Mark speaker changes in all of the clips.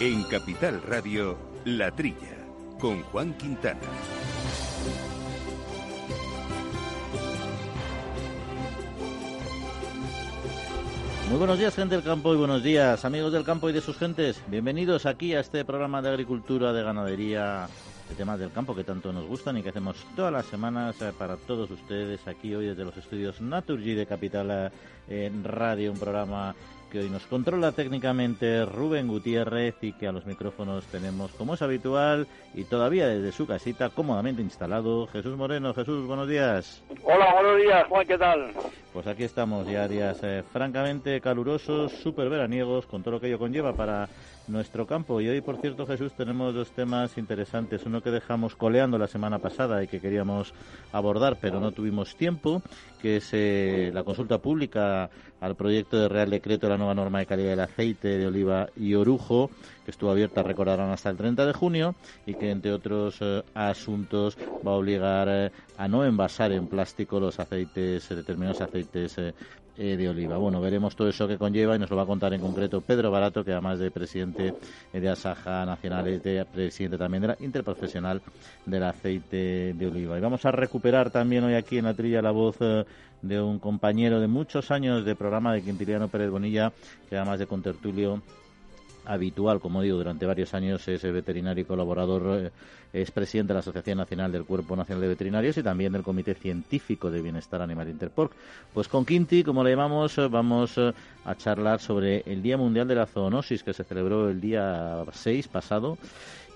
Speaker 1: En Capital Radio, La Trilla, con Juan Quintana.
Speaker 2: Muy buenos días, gente del campo, y buenos días, amigos del campo y de sus gentes. Bienvenidos aquí a este programa de agricultura, de ganadería, de temas del campo que tanto nos gustan y que hacemos todas las semanas eh, para todos ustedes aquí hoy desde los estudios Naturgy de Capital eh, Radio, un programa que hoy nos controla técnicamente Rubén Gutiérrez y que a los micrófonos tenemos, como es habitual, y todavía desde su casita cómodamente instalado, Jesús Moreno. Jesús, buenos días.
Speaker 3: Hola, buenos días, Juan, ¿qué tal?
Speaker 2: Pues aquí estamos ya días eh, francamente calurosos, súper veraniegos, con todo lo que ello conlleva para nuestro campo. Y hoy, por cierto, Jesús, tenemos dos temas interesantes. Uno que dejamos coleando la semana pasada y que queríamos abordar, pero no tuvimos tiempo, que es eh, la consulta pública al proyecto de Real Decreto de la nueva norma de calidad del aceite de oliva y orujo, que estuvo abierta, recordarán, hasta el 30 de junio y que, entre otros eh, asuntos, va a obligar a no envasar en plástico los aceites, determinados aceites eh, de oliva. Bueno, veremos todo eso que conlleva y nos lo va a contar en concreto Pedro Barato, que además de presidente de Asaja Nacional, es de presidente también de la Interprofesional del Aceite de Oliva. Y vamos a recuperar también hoy aquí en la trilla la voz eh, de un compañero de muchos años de programa de Quintiliano Pérez Bonilla, que además de contertulio habitual, como digo, durante varios años es veterinario y colaborador, eh, es presidente de la Asociación Nacional del Cuerpo Nacional de Veterinarios y también del Comité Científico de Bienestar Animal Interporc. Pues con Quinti, como le llamamos, eh, vamos eh, a charlar sobre el Día Mundial de la Zoonosis que se celebró el día 6 pasado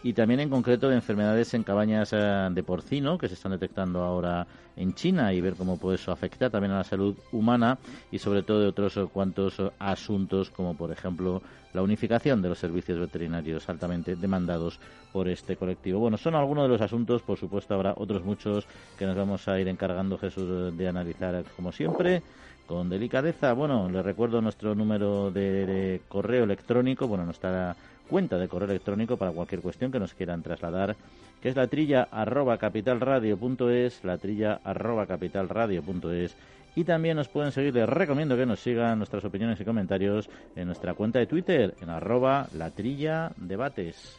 Speaker 2: y también en concreto de enfermedades en cabañas de porcino que se están detectando ahora en China y ver cómo puede eso afectar también a la salud humana y sobre todo de otros cuantos asuntos como por ejemplo la unificación de los servicios veterinarios altamente demandados por este colectivo. Bueno, son algunos de los asuntos, por supuesto habrá otros muchos que nos vamos a ir encargando, Jesús, de analizar como siempre con delicadeza. Bueno, le recuerdo nuestro número de, correo electrónico, bueno, nuestra cuenta de correo electrónico para cualquier cuestión que nos quieran trasladar, que es la trilla arroba capitalradio.es, la trilla arroba capitalradio.es y también nos pueden seguir, les recomiendo que nos sigan nuestras opiniones y comentarios en nuestra cuenta de Twitter, en arroba latrilla debates.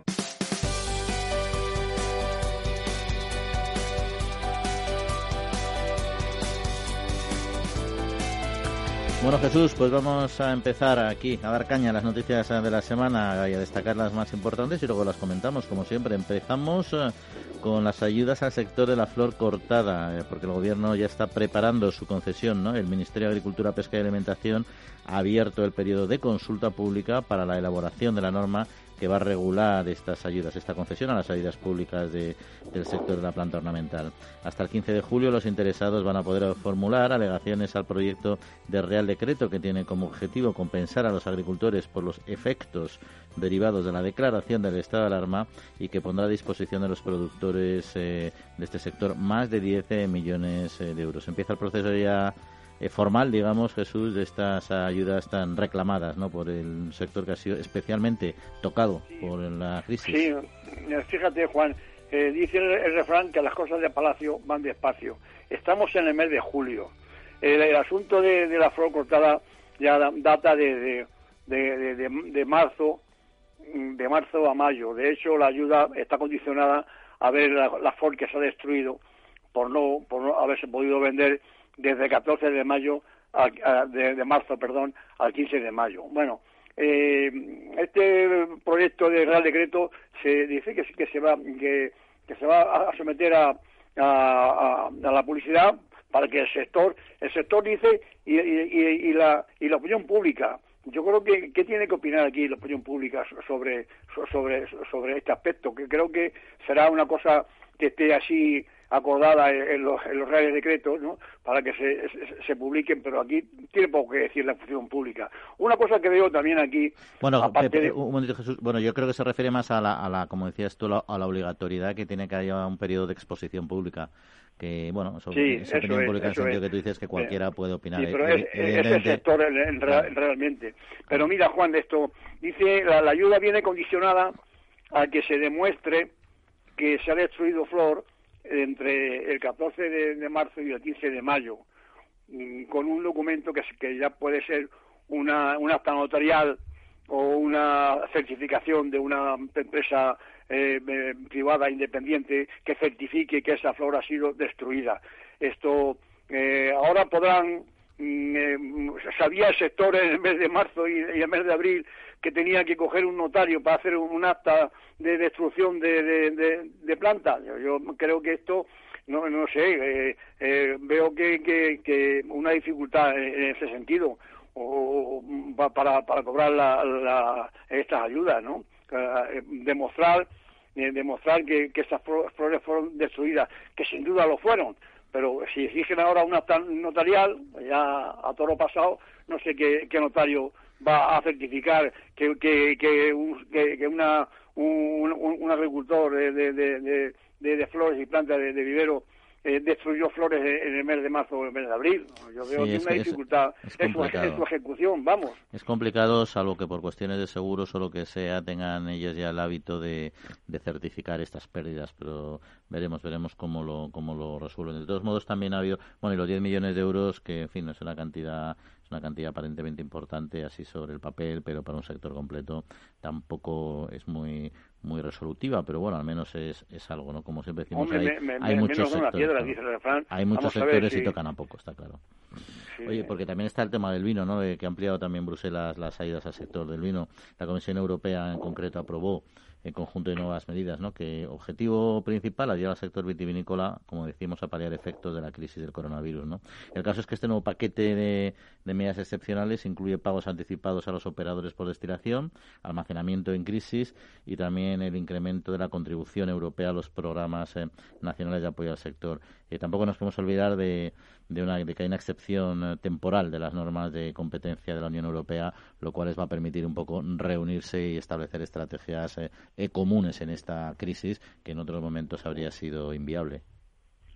Speaker 2: Bueno, Jesús, pues vamos a empezar aquí a dar caña a las noticias de la semana y a destacar las más importantes y luego las comentamos, como siempre. Empezamos eh, con las ayudas al sector de la flor cortada, eh, porque el Gobierno ya está preparando su concesión. ¿no? El Ministerio de Agricultura, Pesca y Alimentación ha abierto el periodo de consulta pública para la elaboración de la norma que va a regular estas ayudas, esta concesión a las ayudas públicas del sector de la planta ornamental. Hasta el 15 de julio los interesados van a poder formular alegaciones al proyecto de Real Decreto que tiene como objetivo compensar a los agricultores por los efectos derivados de la declaración del estado de alarma y que pondrá a disposición de los productores eh, de este sector más de 10 millones eh, de euros. Empieza el proceso ya eh, formal, digamos, Jesús, de estas ayudas tan reclamadas ¿no? por el sector que ha sido especialmente tocado por la crisis.
Speaker 3: Sí, eh, fíjate, Juan, eh, dice el, refrán que las cosas de Palacio van despacio. Estamos en el mes de julio. El, asunto de, la flor cortada ya data de, de, de, marzo de marzo a mayo. De hecho, la ayuda está condicionada a ver la, la que se ha destruido por no, por no haberse podido vender desde el 14 de mayo de, marzo, perdón, al 15 de mayo. Bueno, eh, este proyecto de Real Decreto se dice que, que se va que, se va a someter a, a, la publicidad para que el sector, el sector dice y, y, la, y la opinión pública. Yo creo que ¿qué tiene que opinar aquí la opinión pública sobre, sobre, sobre este aspecto, que creo que será una cosa que esté así acordada en los, en los reales decretos, ¿no? Para que se, se, publiquen, pero aquí tiene poco que decir la función pública. Una cosa que veo también aquí...
Speaker 2: Bueno, un momento, Jesús. Bueno, yo creo que se refiere más a la, a la como decías tú, a la obligatoriedad que tiene que haya un periodo de exposición pública que bueno
Speaker 3: sí, esa opinión
Speaker 2: pública en el sentido que tú dices que cualquiera puede opinar
Speaker 3: sí, pero es, ese sector realmente pero mira Juan de esto dice la, la, ayuda viene condicionada a que se demuestre que se ha destruido flor entre el 14 de, marzo y el 15 de mayo, mm, con un documento que, que ya puede ser una, una acta notarial o una certificación de una empresa eh, eh, privada independiente que certifique que esa flor ha sido destruida. Esto eh, ahora podrán mm, sabía el sector en el mes de marzo y, y el mes de abril que tenía que coger un notario para hacer un, acta de destrucción de, de, de, planta. Yo, creo que esto, no, no sé, eh, eh, veo que, que, una dificultad en, ese sentido o, para, para cobrar la, estas ayudas, ¿no? Eh, demostrar demostrar que, que esas flores fueron destruidas, que sin duda lo fueron, pero si exigen ahora una notarial, ya a toro pasado, no sé qué, qué notario va a certificar que, que, que, un, que, una, un, un, agricultor de, de, de, de, flores y plantas de, vivero eh, destruyó flores en el mes de marzo o el mes de abril. Yo veo que una dificultad en su, ejecución, vamos.
Speaker 2: Es complicado, salvo que por cuestiones de seguros o lo que sea tengan ellos ya el hábito de, de certificar estas pérdidas, pero veremos, veremos cómo lo, cómo lo resuelven. De todos modos, también ha habido, bueno, y los 10 millones de euros, que en fin, no es una cantidad una cantidad aparentemente importante así sobre el papel, pero para un sector completo tampoco es muy muy resolutiva, pero bueno, al menos es, es algo, ¿no? Como siempre decimos, hay, muchos sectores, hay muchos sectores y tocan a poco, está claro. Oye, porque también está el tema del vino, ¿no? que ha ampliado también Bruselas las ayudas al sector del vino. La Comisión Europea en concreto aprobó el conjunto de nuevas medidas, ¿no? Que objetivo principal ayudar al sector vitivinícola, como decimos, a paliar efectos de la crisis del coronavirus, ¿no? El caso es que este nuevo paquete de, medidas excepcionales incluye pagos anticipados a los operadores por destilación, almacenamiento en crisis y también el incremento de la contribución europea a los programas eh, nacionales de apoyo al sector. Eh, tampoco nos podemos olvidar de, de, una, de que hay una excepción eh, temporal de las normas de competencia de la Unión Europea, lo cual les va a permitir un poco reunirse y establecer estrategias eh, comunes en esta crisis que en otros momentos habría sido inviable.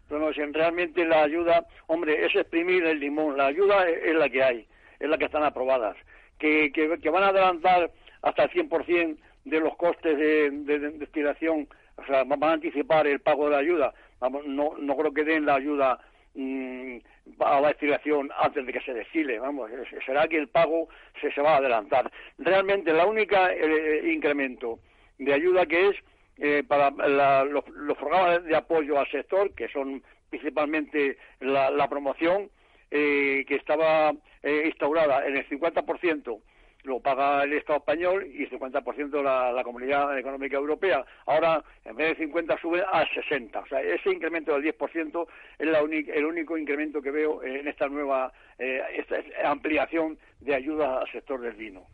Speaker 3: Bueno, si realmente la ayuda, hombre, es exprimir el limón, la ayuda es, la que hay, es la que están aprobadas, que, que, van a adelantar hasta el 100% de los costes de, destilación, o sea, van a anticipar el pago de la ayuda, no, no creo que den la ayuda mm, a la destilación antes de que se destile, vamos, será que el pago se, se va a adelantar. Realmente la única eh, incremento de ayuda que es eh, para los, programas de apoyo al sector, que son principalmente la, promoción, eh, que estaba eh, instaurada en el 50%, lo paga el Estado español y el 50% la, la Comunidad Económica Europea. Ahora, en vez de 50, sube a 60. O sea, ese incremento del 10% es la el único incremento que veo en esta nueva esta ampliación de ayuda al sector del vino.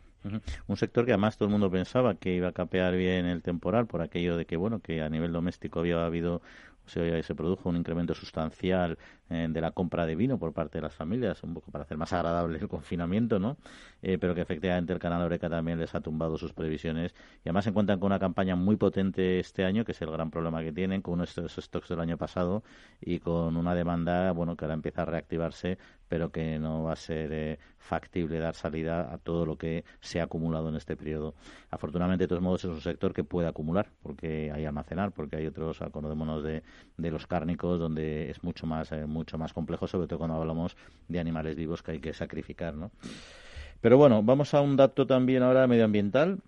Speaker 2: Un sector que además todo el mundo pensaba que iba a capear bien el temporal por aquello de que bueno que a nivel doméstico había habido se, se produjo un incremento sustancial eh, de la compra de vino por parte de las familias, un poco para hacer más agradable el confinamiento, ¿no? Eh, pero que efectivamente el canal Oreca también les ha tumbado sus previsiones y además se encuentran con una campaña muy potente este año, que es el gran problema que tienen, con unos stocks del año pasado y con una demanda, bueno, que ahora empieza a reactivarse, pero que no va a ser eh, factible dar salida a todo lo que se ha acumulado en este periodo. Afortunadamente, de todos modos, es un sector que puede acumular, porque hay almacenar, porque hay otros, acordémonos de, de los cárnicos, donde es mucho más, eh, mucho más complejo, sobre todo cuando hablamos de animales vivos que hay que sacrificar, ¿no? Pero bueno, vamos a un dato también ahora medioambiental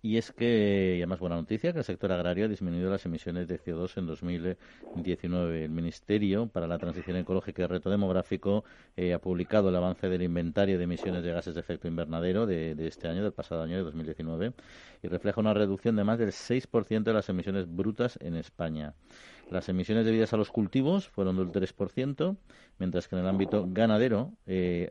Speaker 2: y es que, y además buena noticia, que el sector agrario ha disminuido las emisiones de CO2 en 2019. El Ministerio para la Transición Ecológica y el Reto Demográfico eh, ha publicado el avance del inventario de emisiones de gases de efecto invernadero de, este año, del pasado año de 2019, y refleja una reducción de más del 6% de las emisiones brutas en España. Las emisiones debidas a los cultivos fueron del 3%, mientras que en el ámbito ganadero eh,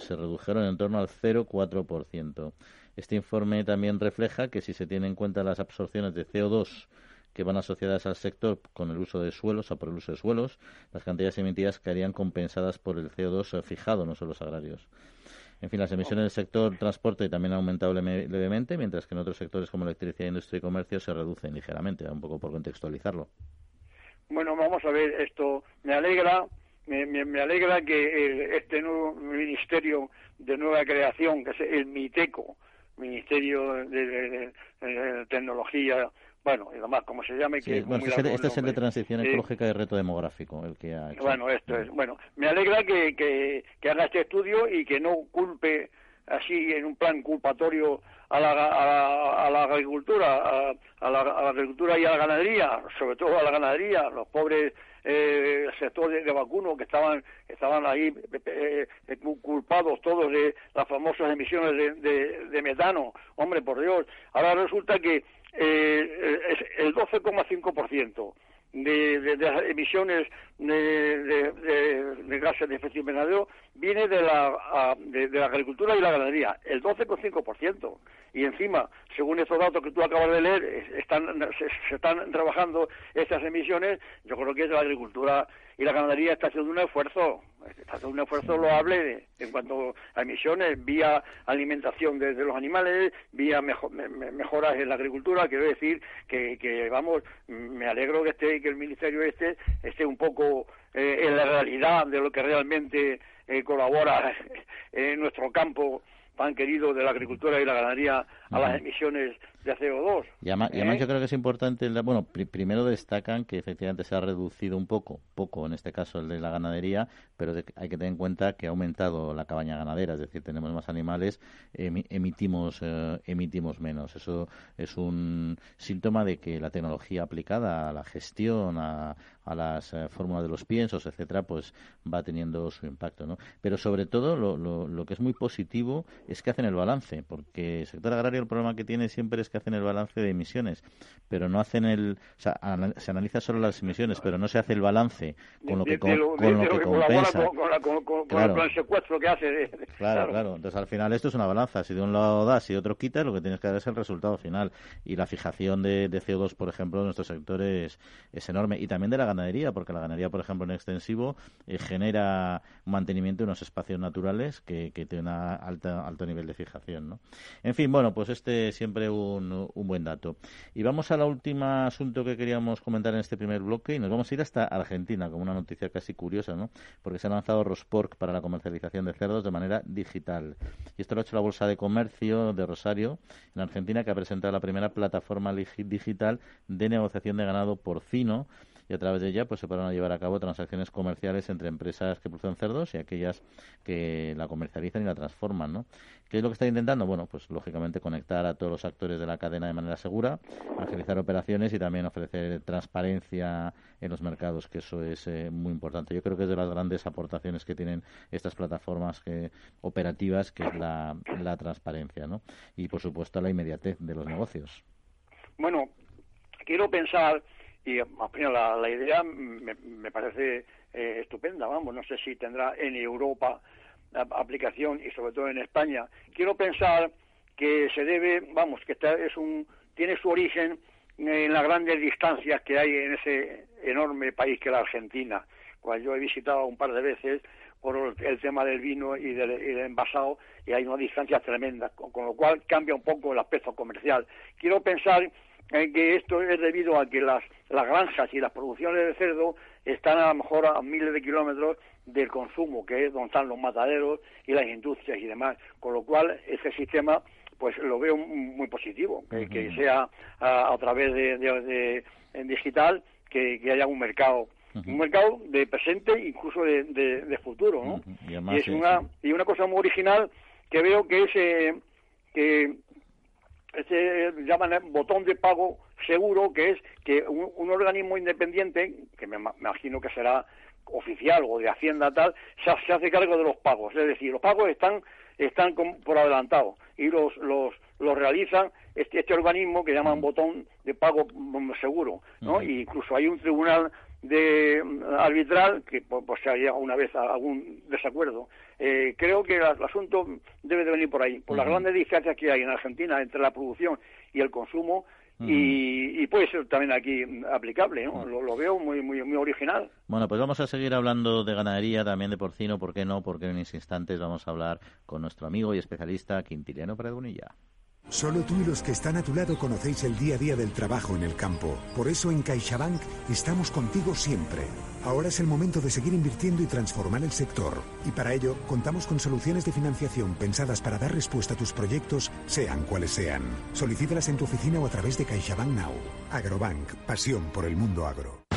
Speaker 2: se redujeron en torno al 0,4%. Este informe también refleja que si se tienen en cuenta las absorciones de CO2 que van asociadas al sector con el uso de suelos o por el uso de suelos, las cantidades emitidas quedarían compensadas por el CO2 fijado en los agrarios. En fin, las emisiones del sector transporte también han aumentado levemente, mientras que en otros sectores como electricidad, industria y comercio se reducen ligeramente, un poco por contextualizarlo.
Speaker 3: Bueno, vamos a ver esto. Me alegra, me, alegra que este nuevo ministerio de nueva creación, que es el MITECO, Ministerio de, Tecnología, bueno, y demás, como se llame. que
Speaker 2: este, este, es el de Transición Ecológica y Reto Demográfico, el que ha hecho.
Speaker 3: Bueno, esto es. Bueno, me alegra que, que, haga este estudio y que no culpe así en un plan culpatorio a la, a la, agricultura, a, la, agricultura y a la ganadería, sobre todo a la ganadería, los pobres eh, sectores de, vacuno que estaban estaban ahí eh, eh, culpados todos de las famosas emisiones de, de, metano. Hombre, por Dios. Ahora resulta que eh, el 12,5% de, de, de, emisiones de, de, gases de efecto invernadero viene de la, de, la agricultura y la ganadería, el 12,5%. Y encima, según estos datos que tú acabas de leer, están, se, están trabajando estas emisiones, yo creo que es la agricultura y la ganadería está haciendo un esfuerzo, está haciendo un esfuerzo loable en cuanto a emisiones, vía alimentación de, los animales, vía mejoras en la agricultura. Quiero decir que, que, vamos, me alegro que esté que el ministerio este esté un poco eh, en la realidad de lo que realmente eh, colabora en nuestro campo tan querido de la agricultura y la ganadería a las emisiones de CO2.
Speaker 2: Y además, ¿eh? yo creo que es importante, bueno, primero destacan que efectivamente se ha reducido un poco, poco en este caso el de la ganadería, pero hay que tener en cuenta que ha aumentado la cabaña ganadera, es decir, tenemos más animales, emitimos, eh, emitimos menos. Eso es un síntoma de que la tecnología aplicada a la gestión, a, a las eh, fórmulas de los piensos, etcétera, pues va teniendo su impacto, ¿no? Pero sobre todo lo, lo, lo que es muy positivo es que hacen el balance, porque el sector agrario el problema que tiene siempre es que hacen el balance de emisiones, pero no hacen el, o sea, se analiza solo las emisiones, pero no se hace el balance con lo que, con, lo que compensa.
Speaker 3: Con, el secuestro que hace.
Speaker 2: claro, claro, Entonces al final esto es una balanza. Si de un lado das y de otro quitas, lo que tienes que dar es el resultado final. Y la fijación de, de CO2, por ejemplo, en nuestro sector es, es enorme. Y también de la ganadería, porque la ganadería, por ejemplo, en extensivo eh, genera mantenimiento de unos espacios naturales que, que tienen un alto nivel de fijación. ¿no? En fin, bueno, pues este siempre un, un buen dato. Y vamos al último asunto que queríamos comentar en este primer bloque y nos vamos a ir hasta Argentina, como una noticia casi curiosa, ¿no? Porque se ha lanzado Rospork para la comercialización de cerdos de manera digital. Y esto lo ha hecho la Bolsa de Comercio de Rosario, en Argentina, que ha presentado la primera plataforma digital de negociación de ganado porcino y a través de ella pues se podrán llevar a cabo transacciones comerciales entre empresas que producen cerdos y aquellas que la comercializan y la transforman, ¿no? ¿Qué es lo que está intentando? Bueno, pues lógicamente conectar a todos los actores de la cadena de manera segura, agilizar operaciones y también ofrecer transparencia en los mercados, que eso es eh, muy importante. Yo creo que es de las grandes aportaciones que tienen estas plataformas que, operativas, que es la, la transparencia, ¿no? Y por supuesto la inmediatez de los negocios.
Speaker 3: Bueno, quiero pensar y la, la idea me, parece eh, estupenda, vamos, no sé si tendrá en Europa aplicación y sobre todo en España. Quiero pensar que se debe, vamos, que es un, tiene su origen en las grandes distancias que hay en ese enorme país que es la Argentina, cual yo he visitado un par de veces por el tema del vino y del, envasado y hay una distancia tremenda, con, lo cual cambia un poco el aspecto comercial. Quiero pensar que esto es debido a que las, las granjas y las producciones de cerdo están a lo mejor a miles de kilómetros del consumo, que es donde están los mataderos y las industrias y demás, con lo cual ese sistema pues lo veo muy positivo, que, sea a, través de, digital que, haya un mercado un mercado de presente incluso de, futuro ¿no? y, es una y una cosa muy original que veo que es eh, que este llaman botón de pago seguro, que es que un, organismo independiente, que me, imagino que será oficial o de Hacienda tal, se, hace cargo de los pagos. Es decir, los pagos están, están por adelantado y los, los, los realizan este, este organismo que llaman botón de pago seguro, ¿no? incluso hay un tribunal de arbitral que pues, se haya una vez algún desacuerdo. Eh, creo que el, asunto debe de venir por ahí, por las grandes diferencias que hay en Argentina entre la producción y el consumo y, puede ser también aquí aplicable, ¿no? lo, veo muy, muy, muy original.
Speaker 2: Bueno, pues vamos a seguir hablando de ganadería, también de porcino, ¿por qué no? Porque en unos instantes vamos a hablar con nuestro amigo y especialista Quintiliano Predunilla.
Speaker 4: Solo tú y los que están a tu lado conocéis el día a día del trabajo en el campo. Por eso en CaixaBank estamos contigo siempre. Ahora es el momento de seguir invirtiendo y transformar el sector. Y para ello contamos con soluciones de financiación pensadas para dar respuesta a tus proyectos, sean cuales sean. Solicítalas en tu oficina o a través de CaixaBank Now. Agrobank, pasión por el mundo agro.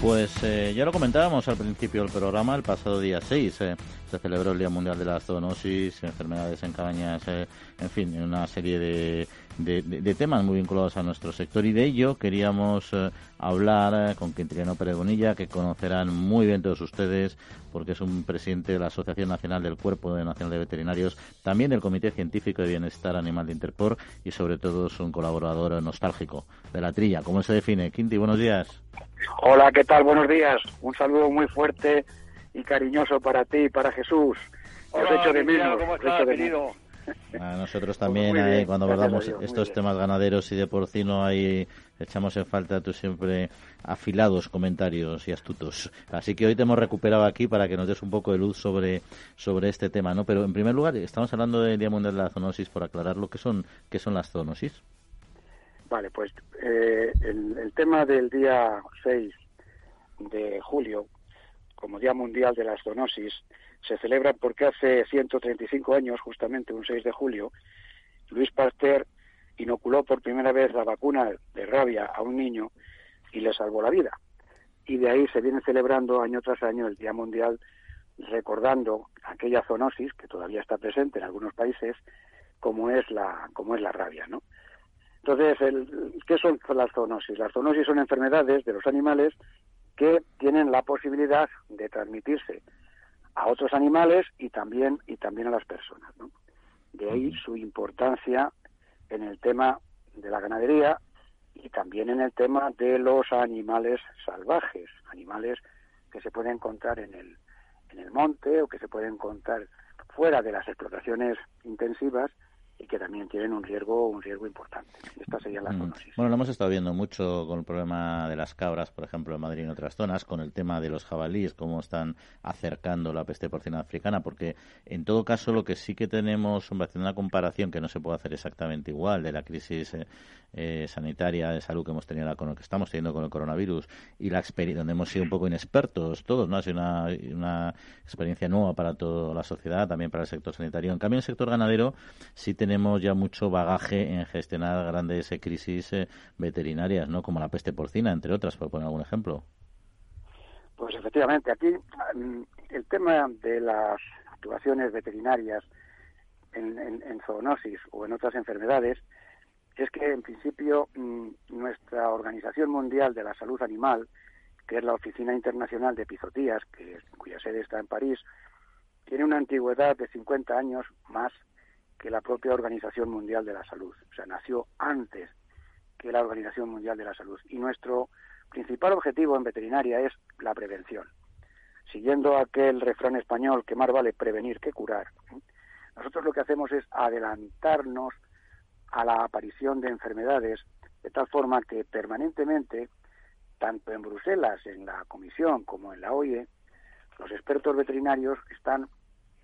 Speaker 2: Pues eh, ya lo comentábamos al principio del programa, el pasado día 6 eh, se celebró el Día Mundial de la Zoonosis, enfermedades en cabañas, eh, en fin, una serie de, de, temas muy vinculados a nuestro sector y de ello queríamos hablar con Quintiliano Peregonilla, que conocerán muy bien todos ustedes, porque es un presidente de la Asociación Nacional del Cuerpo Nacional de Veterinarios, también del Comité Científico de Bienestar Animal de Interpor y sobre todo es un colaborador nostálgico de la trilla. ¿Cómo se define? Quinti, buenos días.
Speaker 5: Hola, ¿qué tal? Buenos días. Un saludo muy fuerte y cariñoso para ti y para Jesús.
Speaker 3: Hola, hecho de menos. ¿Cómo estás, querido?
Speaker 2: A nosotros también, ahí, cuando abordamos estos temas ganaderos y de porcino, ahí echamos en falta tus siempre afilados comentarios y astutos. Así que hoy te hemos recuperado aquí para que nos des un poco de luz sobre, sobre este tema, ¿no? Pero en primer lugar, estamos hablando del Día Mundial de la Zoonosis por aclarar lo que son, qué son las zoonosis.
Speaker 5: Vale, pues eh, el, tema del día 6 de julio, como Día Mundial de la Zoonosis, se celebra porque hace 135 años, justamente un 6 de julio, Luis Pasteur inoculó por primera vez la vacuna de rabia a un niño y le salvó la vida. Y de ahí se viene celebrando año tras año el Día Mundial recordando aquella zoonosis que todavía está presente en algunos países como es la como es la rabia, ¿no? Entonces, el, ¿qué son las zoonosis? Las zoonosis son enfermedades de los animales que tienen la posibilidad de transmitirse a otros animales y también y también a las personas. ¿no? De ahí su importancia en el tema de la ganadería y también en el tema de los animales salvajes, animales que se pueden encontrar en el, en el monte o que se pueden encontrar fuera de las explotaciones intensivas y que también tienen un riesgo un riesgo importante. Esta sería la mm.
Speaker 2: Bueno, lo hemos estado viendo mucho con el problema de las cabras, por ejemplo, en Madrid y en otras zonas, con el tema de los jabalíes, cómo están acercando la peste porcina africana, porque en todo caso lo que sí que tenemos, haciendo una comparación que no se puede hacer exactamente igual de la crisis eh, eh, sanitaria de salud que hemos tenido con lo que estamos teniendo con el coronavirus y la experiencia donde hemos sido un poco inexpertos todos, ¿no? Ha sido una, una experiencia nueva para toda la sociedad, también para el sector sanitario. En cambio, en el sector ganadero sí tenemos tenemos ya mucho bagaje en gestionar grandes crisis eh, veterinarias, ¿no? Como la peste porcina, entre otras, por poner algún ejemplo.
Speaker 5: Pues efectivamente, aquí mm, el tema de las actuaciones veterinarias en, en, zoonosis o en otras enfermedades es que en principio mm, nuestra Organización Mundial de la Salud Animal, que es la Oficina Internacional de Epizotías, que, cuya sede está en París, tiene una antigüedad de 50 años más que la propia Organización Mundial de la Salud. O sea, nació antes que la Organización Mundial de la Salud. Y nuestro principal objetivo en veterinaria es la prevención. Siguiendo aquel refrán español que más vale prevenir que curar, nosotros lo que hacemos es adelantarnos a la aparición de enfermedades de tal forma que permanentemente, tanto en Bruselas, en la Comisión, como en la OIE, los expertos veterinarios están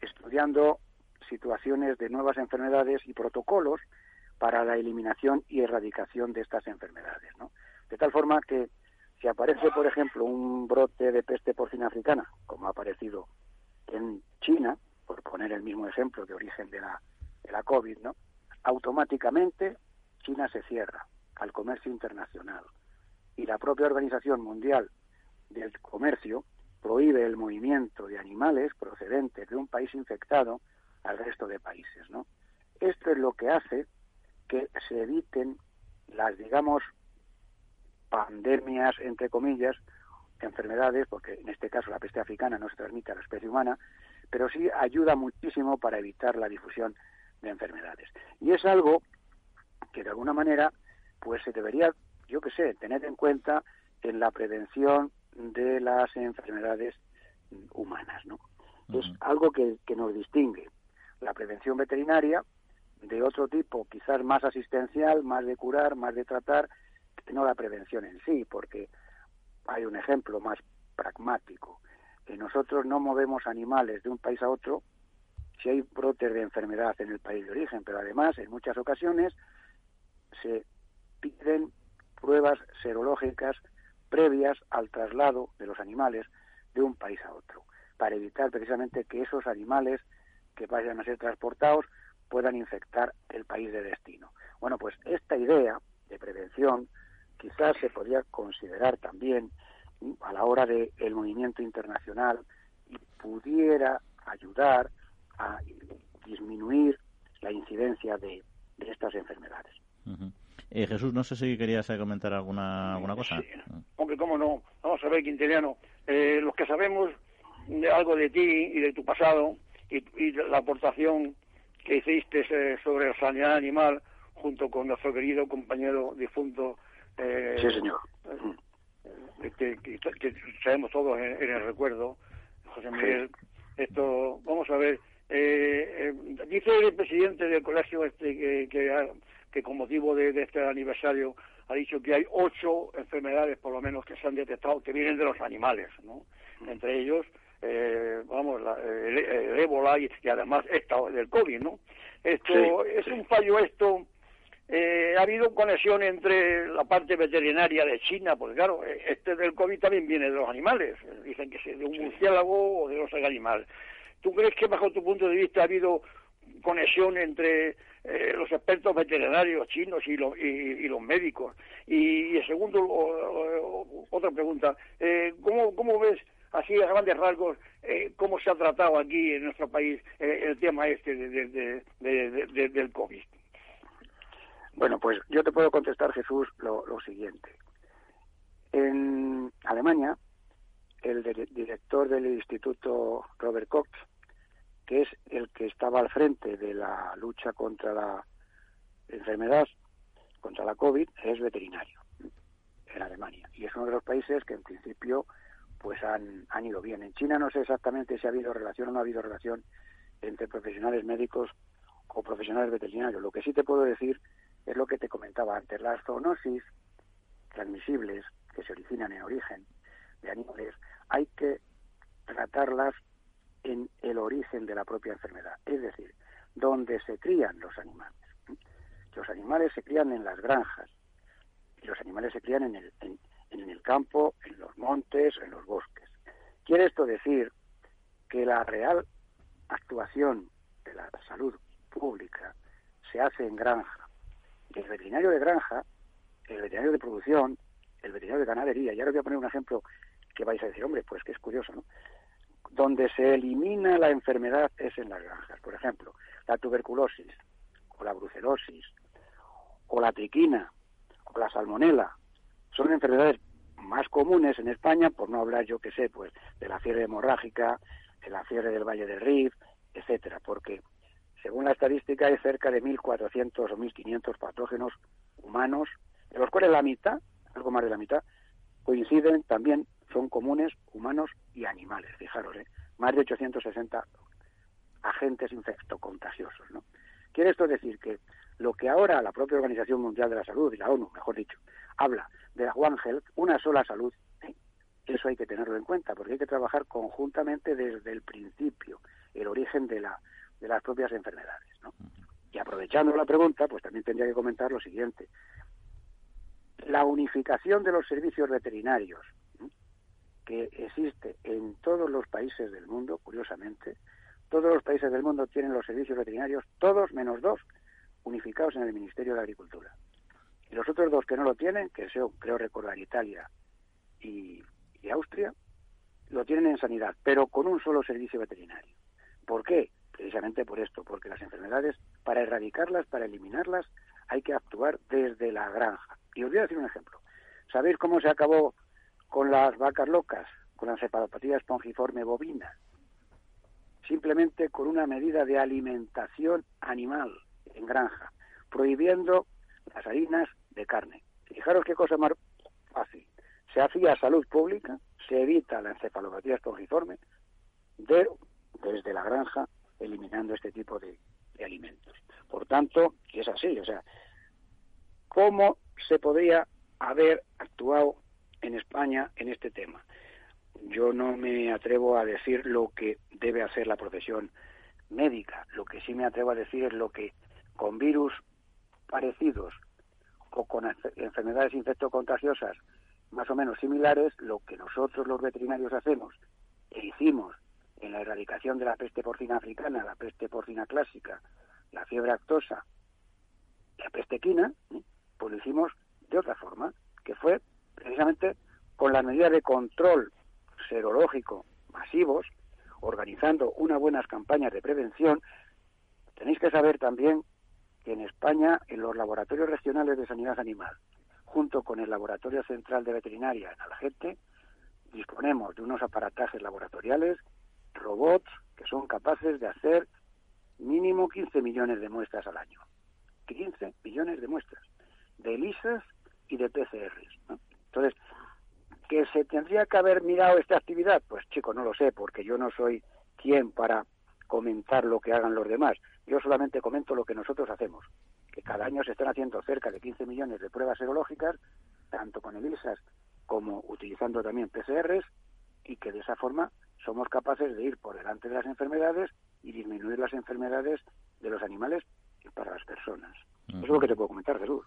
Speaker 5: estudiando situaciones de nuevas enfermedades y protocolos para la eliminación y erradicación de estas enfermedades. ¿no? De tal forma que si aparece, por ejemplo, un brote de peste porcina africana, como ha aparecido en China, por poner el mismo ejemplo de origen de la, de la COVID, ¿no? automáticamente China se cierra al comercio internacional. y la propia Organización Mundial del Comercio prohíbe el movimiento de animales procedentes de un país infectado al resto de países, ¿no? Esto es lo que hace que se eviten las, digamos, pandemias, entre comillas, enfermedades, porque en este caso la peste africana no se transmite a la especie humana, pero sí ayuda muchísimo para evitar la difusión de enfermedades. Y es algo que de alguna manera pues se debería, yo qué sé, tener en cuenta en la prevención de las enfermedades humanas, ¿no? Es algo que, que nos distingue la prevención veterinaria de otro tipo, quizás más asistencial, más de curar, más de tratar, que no la prevención en sí, porque hay un ejemplo más pragmático. Que nosotros no movemos animales de un país a otro si hay brotes de enfermedad en el país de origen, pero además en muchas ocasiones se piden pruebas serológicas previas al traslado de los animales de un país a otro, para evitar precisamente que esos animales que vayan a ser transportados puedan infectar el país de destino. Bueno, pues esta idea de prevención quizás se podría considerar también a la hora del el movimiento internacional y pudiera ayudar a disminuir la incidencia de, estas enfermedades.
Speaker 2: Eh, Jesús, no sé si querías comentar alguna, alguna cosa.
Speaker 3: Hombre, cómo no. Vamos a ver, Quintiliano, eh, los que sabemos de algo de ti y de tu pasado y, la aportación que hiciste eh, sobre la sanidad animal junto con nuestro querido compañero difunto.
Speaker 5: Eh, sí, señor.
Speaker 3: Que, que, sabemos todos en, el recuerdo, José Miguel. Esto, vamos a ver, eh, dice el presidente del colegio este que, que, que con motivo de, este aniversario ha dicho que hay ocho enfermedades por lo menos que se han detectado que vienen de los animales, ¿no? Entre ellos eh, vamos, el, ébola y, además esta del COVID, ¿no? Esto es un fallo esto. Eh, ha habido conexión entre la parte veterinaria de China, porque claro, eh, este del COVID también viene de los animales, dicen que es de un murciélago o de los animales. ¿Tú crees que bajo tu punto de vista ha habido conexión entre los expertos veterinarios chinos y, los y, los médicos? Y, segundo, otra pregunta, ¿cómo, ¿cómo ves así a grandes rasgos, eh, cómo se ha tratado aquí en nuestro país eh, el tema este de, del COVID.
Speaker 5: Bueno, pues yo te puedo contestar, Jesús, lo, siguiente. En Alemania, el director del Instituto Robert Koch, que es el que estaba al frente de la lucha contra la enfermedad, contra la COVID, es veterinario en Alemania. Y es uno de los países que en principio pues han, han ido bien. En China no sé exactamente si ha habido relación o no ha habido relación entre profesionales médicos o profesionales veterinarios. Lo que sí te puedo decir es lo que te comentaba antes. Las zoonosis transmisibles que se originan en origen de animales, hay que tratarlas en el origen de la propia enfermedad, es decir, donde se crían los animales. Los animales se crían en las granjas y los animales se crían en el, en el campo, en los montes, en los bosques. Quiere esto decir que la real actuación de la salud pública se hace en granja. el veterinario de granja, el veterinario de producción, el veterinario de ganadería, y ahora voy a poner un ejemplo que vais a decir, hombre, pues que es curioso, ¿no? Donde se elimina la enfermedad es en las granjas. Por ejemplo, la tuberculosis, o la brucelosis, o la triquina, o la salmonela, son enfermedades más comunes en España, por no hablar, yo que sé, pues de la fiebre hemorrágica, de la fiebre del Valle del Rif, etcétera, porque según la estadística hay cerca de 1.400 o 1.500 patógenos humanos, de los cuales la mitad, algo más de la mitad, coinciden también, son comunes humanos y animales, fijaros, ¿eh? más de 860 agentes infectocontagiosos, ¿no? Quiere esto decir que lo que ahora la propia Organización Mundial de la Salud y la ONU, mejor dicho, habla de One Health, una sola salud, ¿eh? eso hay que tenerlo en cuenta, porque hay que trabajar conjuntamente desde el principio, el origen de, la, de las propias enfermedades. ¿no? Y aprovechando la pregunta, pues también tendría que comentar lo siguiente. La unificación de los servicios veterinarios ¿eh? que existe en todos los países del mundo, curiosamente, todos los países del mundo tienen los servicios veterinarios, todos menos dos, unificados en el Ministerio de Agricultura. Y los otros dos que no lo tienen, que son, creo recordar, Italia y, Austria, lo tienen en sanidad, pero con un solo servicio veterinario. ¿Por qué? Precisamente por esto, porque las enfermedades, para erradicarlas, para eliminarlas, hay que actuar desde la granja. Y os voy a decir un ejemplo. ¿Sabéis cómo se acabó con las vacas locas, con la encefalopatía espongiforme bovina? Simplemente con una medida de alimentación animal en granja, prohibiendo las harinas de carne. Fijaros qué cosa más fácil. Se hacía salud pública, se evita la encefalopatía espongiforme de, desde la granja, eliminando este tipo de, alimentos. Por tanto, es así, o sea, ¿cómo se podría haber actuado en España en este tema? Yo no me atrevo a decir lo que debe hacer la profesión médica, lo que sí me atrevo a decir es lo que con virus parecidos o con enfermedades infectocontagiosas más o menos similares, lo que nosotros los veterinarios hacemos e hicimos en la erradicación de la peste porcina africana, la peste porcina clásica, la fiebre actosa, la peste equina, ¿eh? pues lo hicimos de otra forma, que fue precisamente con las medidas de control serológico masivos, organizando unas buenas campañas de prevención. Tenéis que saber también en España, en los laboratorios regionales de sanidad animal, junto con el Laboratorio Central de Veterinaria en Algete, disponemos de unos aparatajes laboratoriales, robots, que son capaces de hacer mínimo 15 millones de muestras al año. 15 millones de muestras, de ELISAs y de PCRs. Entonces, ¿que se tendría que haber mirado esta actividad? Pues chico, no lo sé, porque yo no soy quien para comentar lo que hagan los demás. Yo solamente comento lo que nosotros hacemos, que cada año se están haciendo cerca de 15 millones de pruebas serológicas, tanto con ELISAs como utilizando también PCRs, y que de esa forma somos capaces de ir por delante de las enfermedades y disminuir las enfermedades de los animales para las personas. Eso es lo que te puedo comentar, Jesús.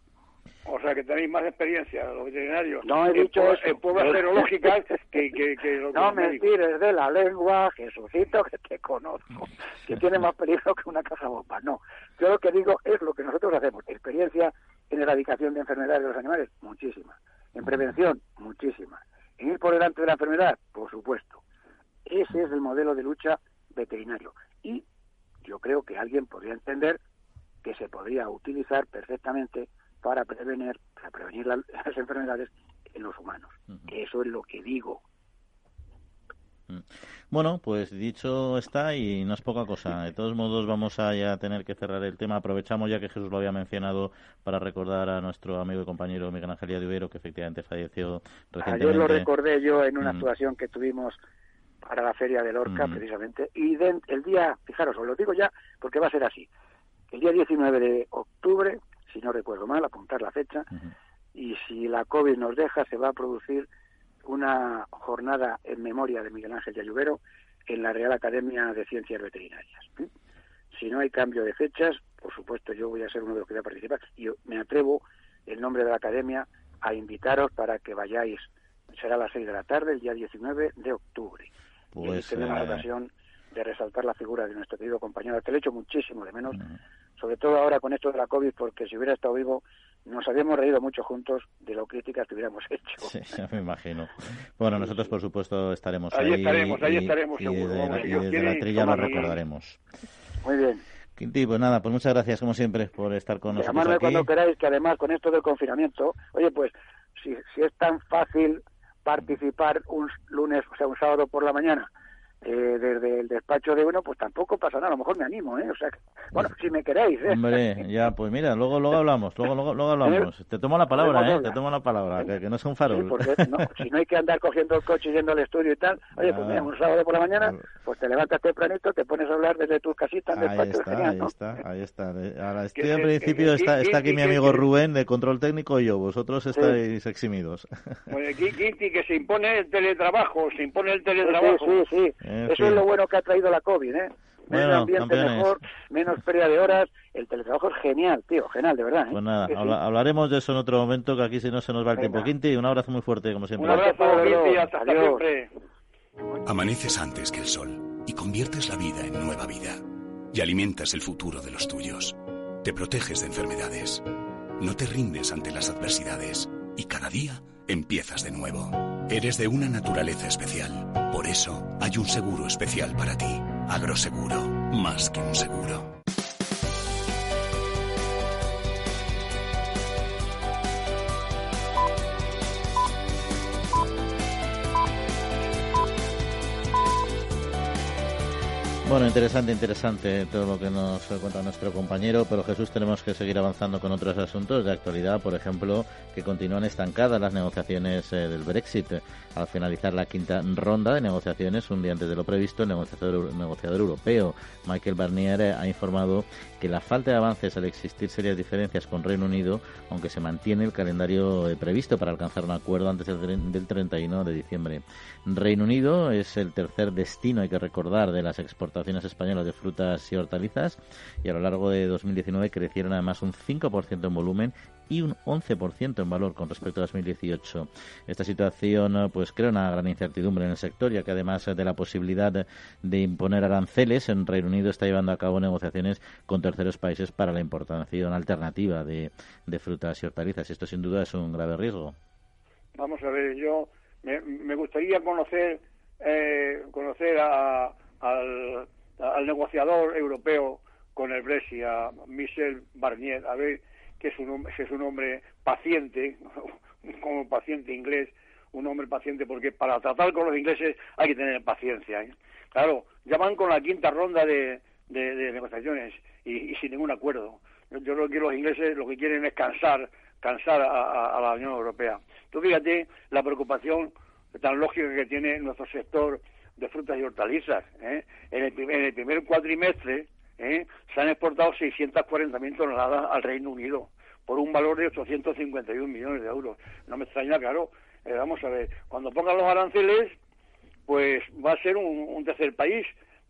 Speaker 3: O sea, que tenéis más experiencia, los veterinarios.
Speaker 5: No he dicho
Speaker 3: en,
Speaker 5: eso.
Speaker 3: En pruebas serológicas que, que, que los
Speaker 5: No me tires de la lengua, Jesucito, que te conozco, que tiene más peligro que una caja bomba. No, yo lo que digo es lo que nosotros hacemos. Experiencia en erradicación de enfermedades de los animales, muchísima. En prevención, muchísima. En ir por delante de la enfermedad, por supuesto. Ese es el modelo de lucha veterinario. Y yo creo que alguien podría entender que se podría utilizar perfectamente para prevenir, para prevenir la- las enfermedades en los humanos. Eso es lo que digo.
Speaker 2: Bueno, pues dicho está y no es poca cosa. De todos modos, vamos a ya tener que cerrar el tema. Aprovechamos ya que Jesús lo había mencionado para recordar a nuestro amigo y compañero Miguel Ángel Ibero, que efectivamente falleció recientemente.
Speaker 5: Ayer lo recordé yo en una
Speaker 2: Mm.
Speaker 5: actuación que tuvimos para la Feria de Lorca,
Speaker 2: Mm.
Speaker 5: precisamente. Y de- el día, fijaros, os lo digo ya porque va a ser así. El día 19 de octubre, si no recuerdo mal, apuntar la fecha, y si la COVID nos deja, se va a producir una jornada en memoria de Miguel Ángel de Ayubero en la Real Academia de Ciencias Veterinarias. ¿eh? Si no hay cambio de fechas, por supuesto yo voy a ser uno de los que voy a participar y me atrevo, en nombre de la Academia, a invitaros para que vayáis. Será a las 6 de la tarde, el día 19 de octubre. y
Speaker 2: Pues,
Speaker 5: tendremos la
Speaker 2: eh,
Speaker 5: ocasión de resaltar la figura de nuestro querido compañero. Te lo echo muchísimo de menos. Sobre todo ahora con esto de la COVID, porque si hubiera estado vivo, nos habíamos reído mucho juntos de lo críticas que hubiéramos hecho.
Speaker 2: Sí, ya me imagino. Bueno, nosotros por supuesto estaremos
Speaker 3: Ahí
Speaker 2: ahí.
Speaker 3: estaremos, ahí
Speaker 2: y-
Speaker 3: estaremos
Speaker 2: y
Speaker 3: seguro,
Speaker 2: y desde la trilla lo recordaremos.
Speaker 5: Muy bien.
Speaker 2: Quinti, pues nada, pues muchas gracias como siempre por estar con nosotros
Speaker 5: Llamadme cuando queráis, que además con esto del confinamiento, oye, pues si, si es tan fácil participar un lunes, o sea, un sábado por la mañana, eh, desde el despacho de uno, pues tampoco pasa nada, a lo mejor me animo, ¿eh? O sea, que- bueno, si me queréis, ¿eh?
Speaker 2: Hombre, ya, pues mira, luego luego hablamos, luego luego, luego hablamos. Te tomo la palabra, ¿eh? Te tomo la palabra, que, que no es un
Speaker 5: Sí,
Speaker 2: farol.
Speaker 5: porque no, si no hay que andar cogiendo el coche y yendo al estudio y tal, oye, pues
Speaker 2: Ah.
Speaker 5: mira, un sábado por la mañana,
Speaker 2: Claro.
Speaker 5: pues te levantas tempranito, te pones a hablar desde tus casitas en
Speaker 2: Ahí
Speaker 5: despacho,
Speaker 2: está,
Speaker 5: genial,
Speaker 2: ahí está, ahí está. Ahora estoy
Speaker 3: que-
Speaker 2: principio,
Speaker 3: que-
Speaker 2: está,
Speaker 3: que-
Speaker 2: está aquí
Speaker 3: que-
Speaker 2: mi amigo
Speaker 3: que-
Speaker 2: Rubén de control técnico y yo. Vosotros estáis eximidos.
Speaker 3: Bueno, Quinti, que se impone el teletrabajo, se impone el
Speaker 5: Sí,
Speaker 3: teletrabajo.
Speaker 5: sí, sí.
Speaker 2: En
Speaker 5: Eso
Speaker 2: fin.
Speaker 5: es lo bueno que ha traído la COVID, ¿eh? Menos
Speaker 2: Bueno,
Speaker 5: ambiente
Speaker 2: campeones.
Speaker 5: mejor, menos pérdida de horas. El teletrabajo es genial, tío, genial, de verdad. ¿eh?
Speaker 2: Pues nada,
Speaker 5: Que sí.
Speaker 2: habla- hablaremos de eso en otro momento, que aquí si no se nos va el
Speaker 5: Venga.
Speaker 2: tiempo. Quinti, un abrazo muy fuerte, como siempre.
Speaker 3: Un abrazo. Quinti, hasta
Speaker 5: Adiós.
Speaker 3: siempre.
Speaker 6: Amaneces antes que el sol y conviertes la vida en nueva vida. Y alimentas el futuro de los tuyos. Te proteges de enfermedades. No te rindes ante las adversidades y cada día empiezas de nuevo. Eres de una naturaleza especial. Por eso hay un seguro especial para ti. Agroseguro, más que un seguro.
Speaker 2: Bueno, interesante, interesante todo lo que nos cuenta nuestro compañero, pero Jesús tenemos que seguir avanzando con otros asuntos de actualidad, por ejemplo, que continúan estancadas las negociaciones eh, del Brexit. Al finalizar la quinta ronda de negociaciones, un día antes de lo previsto, el negociador, negociador europeo Michael Barnier ha informado que la falta de avances al existir serias diferencias con Reino Unido, aunque se mantiene el calendario eh, previsto para alcanzar un acuerdo antes del 31 de diciembre. Reino Unido es el tercer destino, hay que recordar, de las exportaciones españolas de frutas y hortalizas y a lo largo de 2019 crecieron además un 5% en volumen y un 11% en valor con respecto a 2018. Esta situación pues crea una gran incertidumbre en el sector, ya que además de la posibilidad de imponer aranceles, en Reino Unido está llevando a cabo negociaciones con terceros países para la importación alternativa de, frutas y hortalizas. Esto sin duda es un grave riesgo.
Speaker 3: Vamos a ver, yo me, gustaría conocer eh, conocer al, al negociador europeo con el Brexit, a Michel Barnier, a ver que es un, es un hombre paciente, como paciente inglés, un hombre paciente, porque para tratar con los ingleses hay que tener paciencia. ¿eh? Claro, ya van con la quinta ronda de, de, negociaciones y, sin ningún acuerdo. Yo, creo que los ingleses lo que quieren es cansar, cansar a, la Unión Europea. Tú fíjate la preocupación tan lógica que tiene nuestro sector de frutas y hortalizas. ¿eh? En, el, en el primer cuatrimestre, ¿eh? se han exportado 640.000 toneladas al Reino Unido por un valor de 851 millones de euros. No me extraña, claro. Eh, vamos a ver, cuando pongan los aranceles, pues va a ser un, tercer país.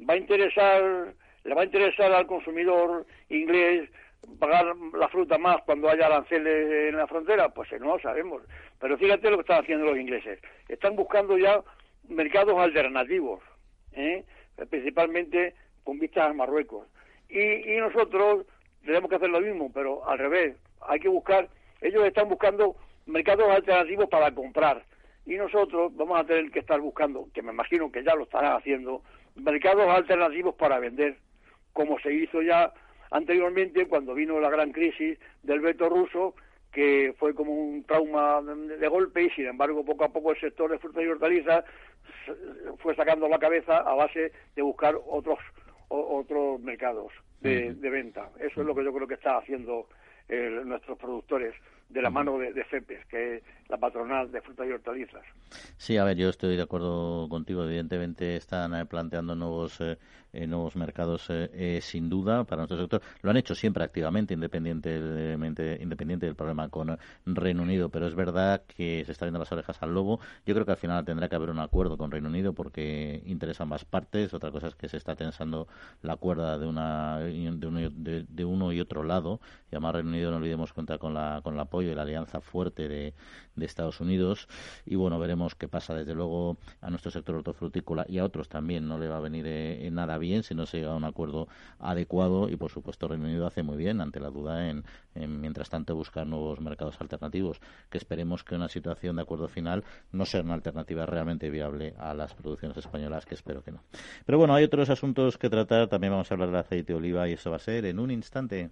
Speaker 3: Va a interesar, le va a interesar al consumidor inglés pagar la fruta más cuando haya aranceles en la frontera, pues no lo sabemos. Pero fíjate lo que están haciendo los ingleses. Están buscando ya mercados alternativos, ¿eh? principalmente con vistas a Marruecos. Y, nosotros tenemos que hacer lo mismo, pero al revés. Hay que buscar, ellos están buscando mercados alternativos para comprar. Y nosotros vamos a tener que estar buscando, que me imagino que ya lo estarán haciendo, mercados alternativos para vender, como se hizo ya anteriormente cuando vino la gran crisis del veto ruso, que fue como un trauma de golpe y sin embargo poco a poco el sector de frutas y hortalizas fue sacando la cabeza a base de buscar otros otros mercados de, venta. Eso es lo que yo creo que está haciendo eh, nuestros productores de la mano de, de, CEPES, que la patronal de frutas y hortalizas.
Speaker 2: Sí, a ver, yo estoy de acuerdo contigo. Evidentemente están eh, planteando nuevos eh, nuevos mercados sin duda para nuestro sector. Lo han hecho siempre activamente, independientemente independiente del problema con Reino Unido, pero es verdad que se está viendo las orejas al lobo. Yo creo que al final tendrá que haber un acuerdo con Reino Unido porque interesa ambas partes. Otra cosa es que se está tensando la cuerda de una de uno, de, uno y otro lado. Y además Reino Unido no olvidemos cuenta con la con la y la alianza fuerte de, Estados Unidos. Y bueno, veremos qué pasa. Desde luego a nuestro sector hortofrutícola y a otros también no le va a venir eh, nada bien si no se llega a un acuerdo adecuado. Y por supuesto, Reino Unido hace muy bien ante la duda en, mientras tanto, buscar nuevos mercados alternativos. Que esperemos que una situación de acuerdo final no sea una alternativa realmente viable a las producciones españolas, que espero que no. Pero bueno, hay otros asuntos que tratar. También vamos a hablar del aceite de oliva y eso va a ser en un instante.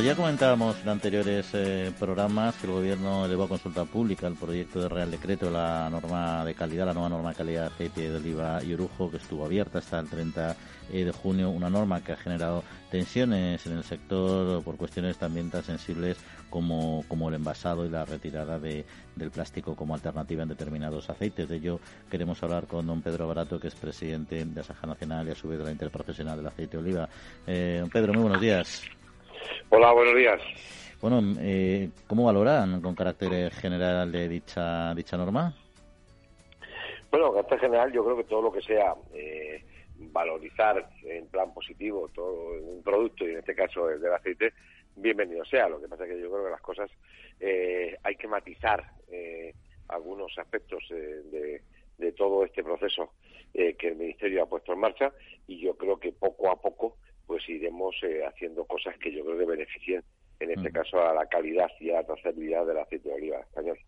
Speaker 2: Pues ya comentábamos en anteriores eh, programas que el Gobierno elevó a consulta pública el proyecto de Real Decreto de la norma de calidad, la nueva norma de calidad de aceite de oliva y orujo, que estuvo abierta hasta el 30 eh, de junio, una norma que ha generado tensiones en el sector por cuestiones también tan sensibles como, como el envasado y la retirada de, del plástico como alternativa en determinados aceites. De ello queremos hablar con don Pedro Barato, que es presidente de Asaja Nacional y a su vez de la Interprofesional del Aceite de Oliva. Eh, don Pedro, muy buenos días.
Speaker 7: Hola, buenos días.
Speaker 2: Bueno, eh, ¿cómo valoran con carácter general de dicha dicha norma?
Speaker 7: Bueno, con carácter general yo creo que todo lo que sea eh, valorizar en plan positivo todo un producto y en este caso el del aceite, bienvenido sea. Lo que pasa es que yo creo que las cosas eh, hay que matizar eh, algunos aspectos de, de, todo este proceso que el Ministerio ha puesto en marcha y yo creo que poco a poco pues iremos eh, haciendo cosas que yo creo que beneficien, en este caso, a la calidad y a la trazabilidad del aceite de oliva español.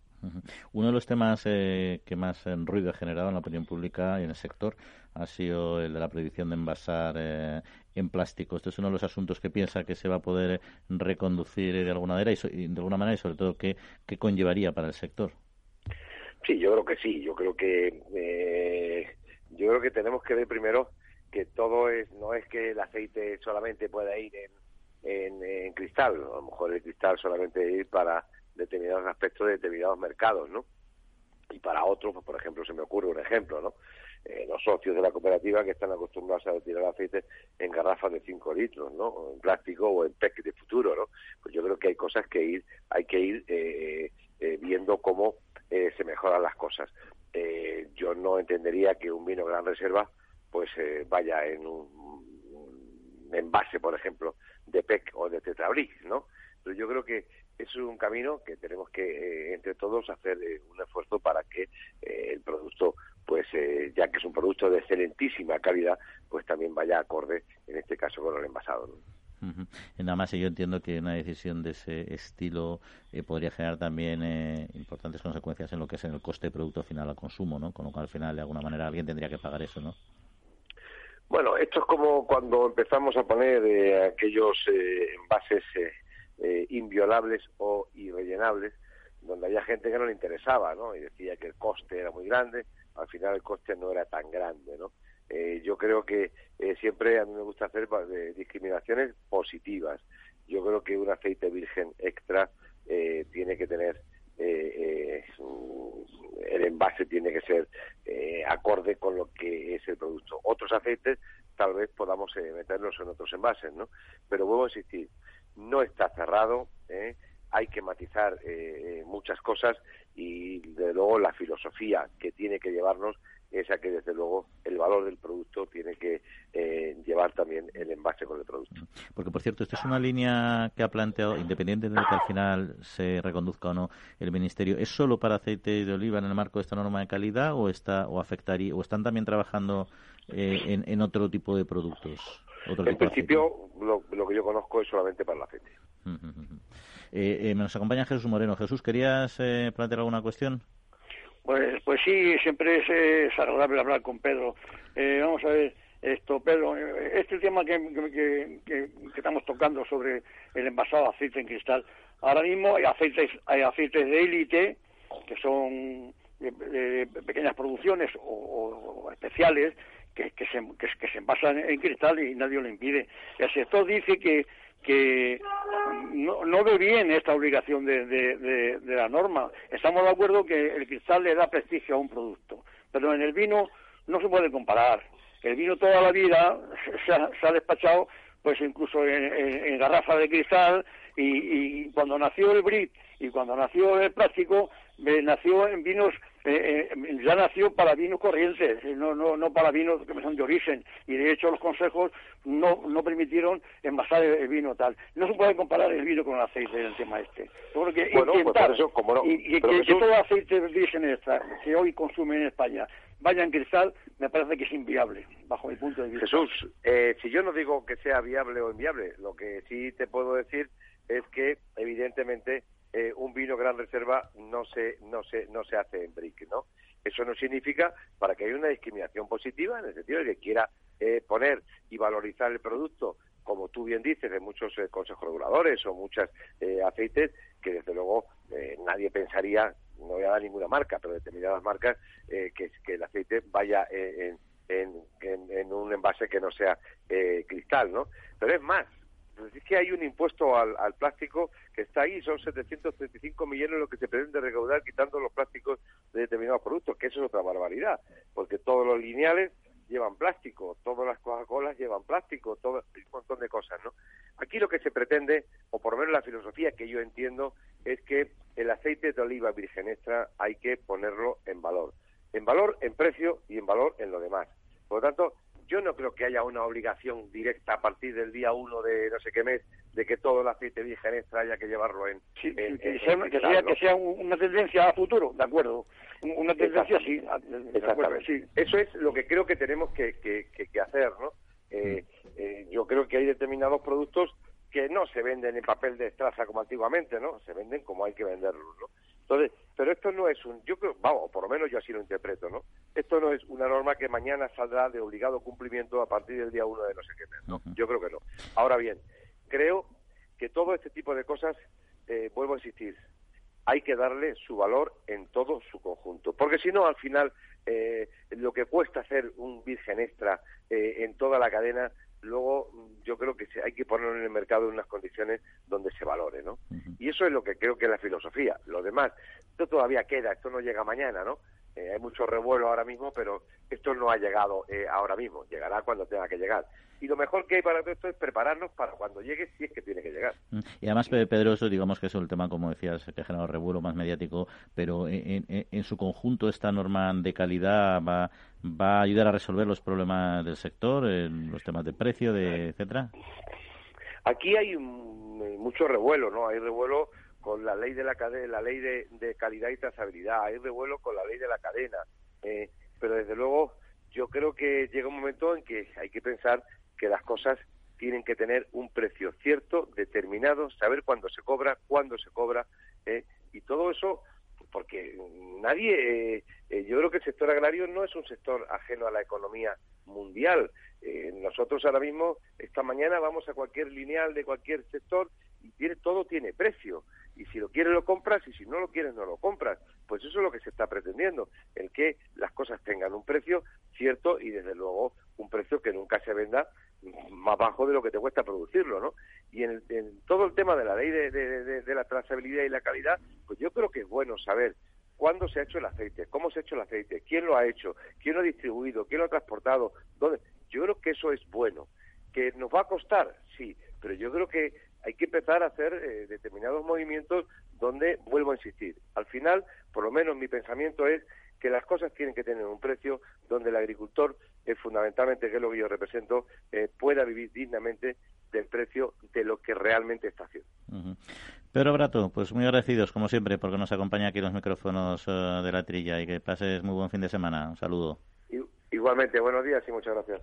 Speaker 2: Uno de los temas eh, que más ruido ha generado en la opinión pública y en el sector ha sido el de la prohibición de envasar eh, en plástico. Este es uno de los asuntos que piensa que se va a poder reconducir de alguna manera y, de alguna manera y sobre todo qué, qué conllevaría para el sector.
Speaker 7: Sí, yo creo que sí. Yo creo que yo creo que tenemos que ver primero que todo es no es que el aceite solamente pueda ir en, cristal, a lo mejor el cristal solamente ir para determinados aspectos de determinados mercados, ¿no? Y para otros, pues, por ejemplo, se me ocurre un ejemplo, ¿no? Eh, los socios de la cooperativa que están acostumbrados a tirar aceite en garrafas de 5 litros, ¿no? En plástico o en PEC de futuro, ¿no? Pues yo creo que hay cosas que ir, hay que ir eh, eh, viendo cómo se mejoran las cosas. yo no entendería que un vino gran reserva pues eh, vaya en un, envase, por ejemplo, de PEC o de Tetrabric, ¿no? Pero yo creo que es un camino que tenemos que eh, entre todos hacer eh, un esfuerzo para que el producto, pues ya que es un producto de excelentísima calidad, pues también vaya acorde, en este caso, con el envasado.
Speaker 2: Nada más, yo entiendo que una decisión de ese estilo podría generar también importantes consecuencias en lo que es en el coste de producto final al consumo, ¿no? Con lo cual, al final, de alguna manera, alguien tendría que pagar eso, ¿no?
Speaker 7: Bueno, esto es como cuando empezamos a poner eh, aquellos eh, envases eh, inviolables o irrellenables, donde había gente que no le interesaba, ¿no? Y decía que el coste era muy grande, al final el coste no era tan grande, ¿no? yo creo que siempre a mí me gusta hacer discriminaciones positivas. Yo creo que un aceite virgen extra tiene que tener eh, el envase tiene que ser eh, acorde con lo que es el producto. Otros aceites tal vez podamos eh, meterlos en otros envases, ¿no? Pero vuelvo a insistir, no está cerrado, ¿eh? hay que matizar muchas cosas y de luego la filosofía que tiene que llevarnos es a que desde luego el valor del producto tiene que eh, llevar también el envase con el producto.
Speaker 2: Porque por cierto, esto es una línea que ha planteado, independiente de que al final se reconduzca o no el ministerio, ¿es solo para aceite de oliva en el marco de esta norma de calidad o está o afectaría o están también trabajando eh, en, otro tipo de productos?
Speaker 7: en principio, lo, que yo conozco es solamente para el aceite.
Speaker 2: Eh, nos acompaña Jesús Moreno. Jesús, ¿querías plantear alguna cuestión?
Speaker 3: Pues, pues sí, siempre es, agradable hablar con Pedro. Eh, vamos a ver, esto, Pedro, este tema que, que, que, estamos tocando sobre el envasado de aceite en cristal, ahora mismo hay aceites, hay aceites de élite que son de, pequeñas producciones o, especiales que, que, se, que, se envasan en cristal y nadie lo impide. El sector dice que que no, no ve bien esta obligación de, de, la norma. Estamos de acuerdo que el cristal le da prestigio a un producto, pero en el vino no se puede comparar. El vino toda la vida se ha, despachado, pues incluso en, garrafa de cristal, y, y, cuando nació el Brit y cuando nació el plástico, nació en vinos eh, eh, ya nació para vinos corrientes, no, no, no para vinos que son de origen. Y de hecho los consejos no, no permitieron envasar el, vino tal. No se puede comparar el vino con el aceite en el tema este.
Speaker 7: Bueno, pues eso, como no.
Speaker 3: Y, que, todo aceite virgen que hoy consume en España vaya en cristal, me parece que es inviable, bajo mi punto de vista.
Speaker 7: Jesús, eh, si yo no digo que sea viable o inviable, lo que sí te puedo decir es que evidentemente eh, un vino gran reserva no se, no se, no se hace en brick, ¿no? Eso no significa para que haya una discriminación positiva en el sentido de que quiera eh, poner y valorizar el producto como tú bien dices, de muchos eh, consejos reguladores o muchos eh, aceites que desde luego eh, nadie pensaría, no voy a dar ninguna marca, pero determinadas marcas, que, que, el aceite vaya en, en, un envase que no sea cristal, ¿no? Pero es más, pues es que hay un impuesto al, plástico que está ahí, son 735 millones lo que se pretende recaudar quitando los plásticos de determinados productos, que eso es otra barbaridad, porque todos los lineales llevan plástico, todas las Coca-Colas llevan plástico, todo un montón de cosas, ¿no? Aquí lo que se pretende, o por lo menos la filosofía que yo entiendo, es que el aceite de oliva virgen extra hay que ponerlo en valor. En valor en precio y en valor en lo demás. Por lo tanto, yo no creo que haya una obligación directa a partir del día uno de no sé qué mes de que todo el aceite virgen extra haya que llevarlo en...
Speaker 3: Sí, que, sea, una tendencia a futuro, de acuerdo. Una tendencia así, de acuerdo, sí.
Speaker 7: Eso es lo que creo que tenemos que, que, hacer, ¿no? Eh, eh, yo creo que hay determinados productos que no se venden en papel de estraza como antiguamente, ¿no? Se venden como hay que venderlos, ¿no? Entonces, pero esto no es un, yo creo, vamos, por lo menos yo así lo interpreto, ¿no? Esto no es una norma que mañana saldrá de obligado cumplimiento a partir del día uno de no sé qué mes, ¿no? Yo creo que no. Ahora bien, creo que todo este tipo de cosas, eh, vuelvo a insistir, hay que darle su valor en todo su conjunto, porque si no, al final, eh, lo que cuesta hacer un virgen extra eh, en toda la cadena luego yo creo que hay que ponerlo en el mercado en unas condiciones donde se valore, ¿no? Y eso es lo que creo que es la filosofía. Lo demás, esto todavía queda, esto no llega mañana, ¿no? Eh, hay mucho revuelo ahora mismo, pero esto no ha llegado eh, ahora mismo, llegará cuando tenga que llegar. Y lo mejor que hay para esto es prepararnos para cuando llegue, si es que tiene que llegar.
Speaker 2: Mm. Y además, Pedro, eso digamos que es el tema, como decías, que ha generado revuelo más mediático, pero en, su conjunto esta norma de calidad va, va a ayudar a resolver los problemas del sector, los temas de precio, de etcétera.
Speaker 7: Aquí hay mucho revuelo, ¿no? Hay revuelo con la ley de la cadena, la ley de, calidad y trazabilidad, hay revuelo con la ley de la cadena, eh, pero desde luego yo creo que llega un momento en que hay que pensar que las cosas tienen que tener un precio cierto, determinado, saber cuándo se cobra, cuándo se cobra, eh, y todo eso, porque nadie, eh, yo creo que el sector agrario no es un sector ajeno a la economía mundial. nosotros ahora mismo, esta mañana, vamos a cualquier lineal de cualquier sector y tiene, todo tiene precio y si lo quieres lo compras y si no lo quieres no lo compras. Pues eso es lo que se está pretendiendo, el que las cosas tengan un precio cierto y desde luego un precio que nunca se venda más bajo de lo que te cuesta producirlo, ¿no? Y en, todo el tema de la ley de, de, la trazabilidad y la calidad, pues yo creo que es bueno saber cuándo se ha hecho el aceite, cómo se ha hecho el aceite, quién lo ha hecho, quién lo ha distribuido, quién lo ha transportado, dónde. Yo creo que eso es bueno. ¿Que nos va a costar? Sí, pero yo creo que hay que empezar a hacer eh, determinados movimientos donde, vuelvo a insistir, al final, por lo menos mi pensamiento es que las cosas tienen que tener un precio donde el agricultor, es fundamentalmente, que es lo que yo represento, eh, pueda vivir dignamente del precio de lo que realmente está haciendo.
Speaker 2: Pedro Brato, pues muy agradecidos, como siempre, porque nos acompaña aquí los micrófonos eh, de la trilla y que pases muy buen fin de semana. Un saludo.
Speaker 7: Igualmente, buenos días y muchas gracias.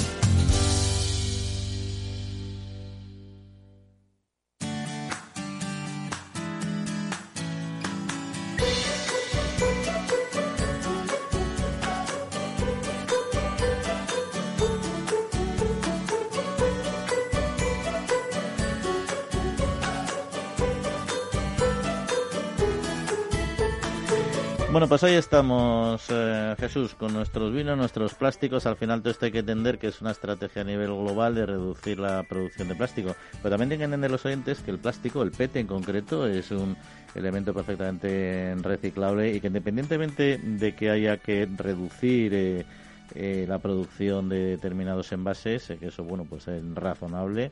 Speaker 2: Bueno, pues ahí estamos, eh, Jesús, con nuestros vinos, nuestros plásticos. Al final todo esto hay que entender que es una estrategia a nivel global de reducir la producción de plástico. Pero también tienen que entender los oyentes que el plástico, el PET en concreto, es un elemento perfectamente reciclable y que independientemente de que haya que reducir eh, eh, la producción de determinados envases, que eso, bueno, pues es razonable,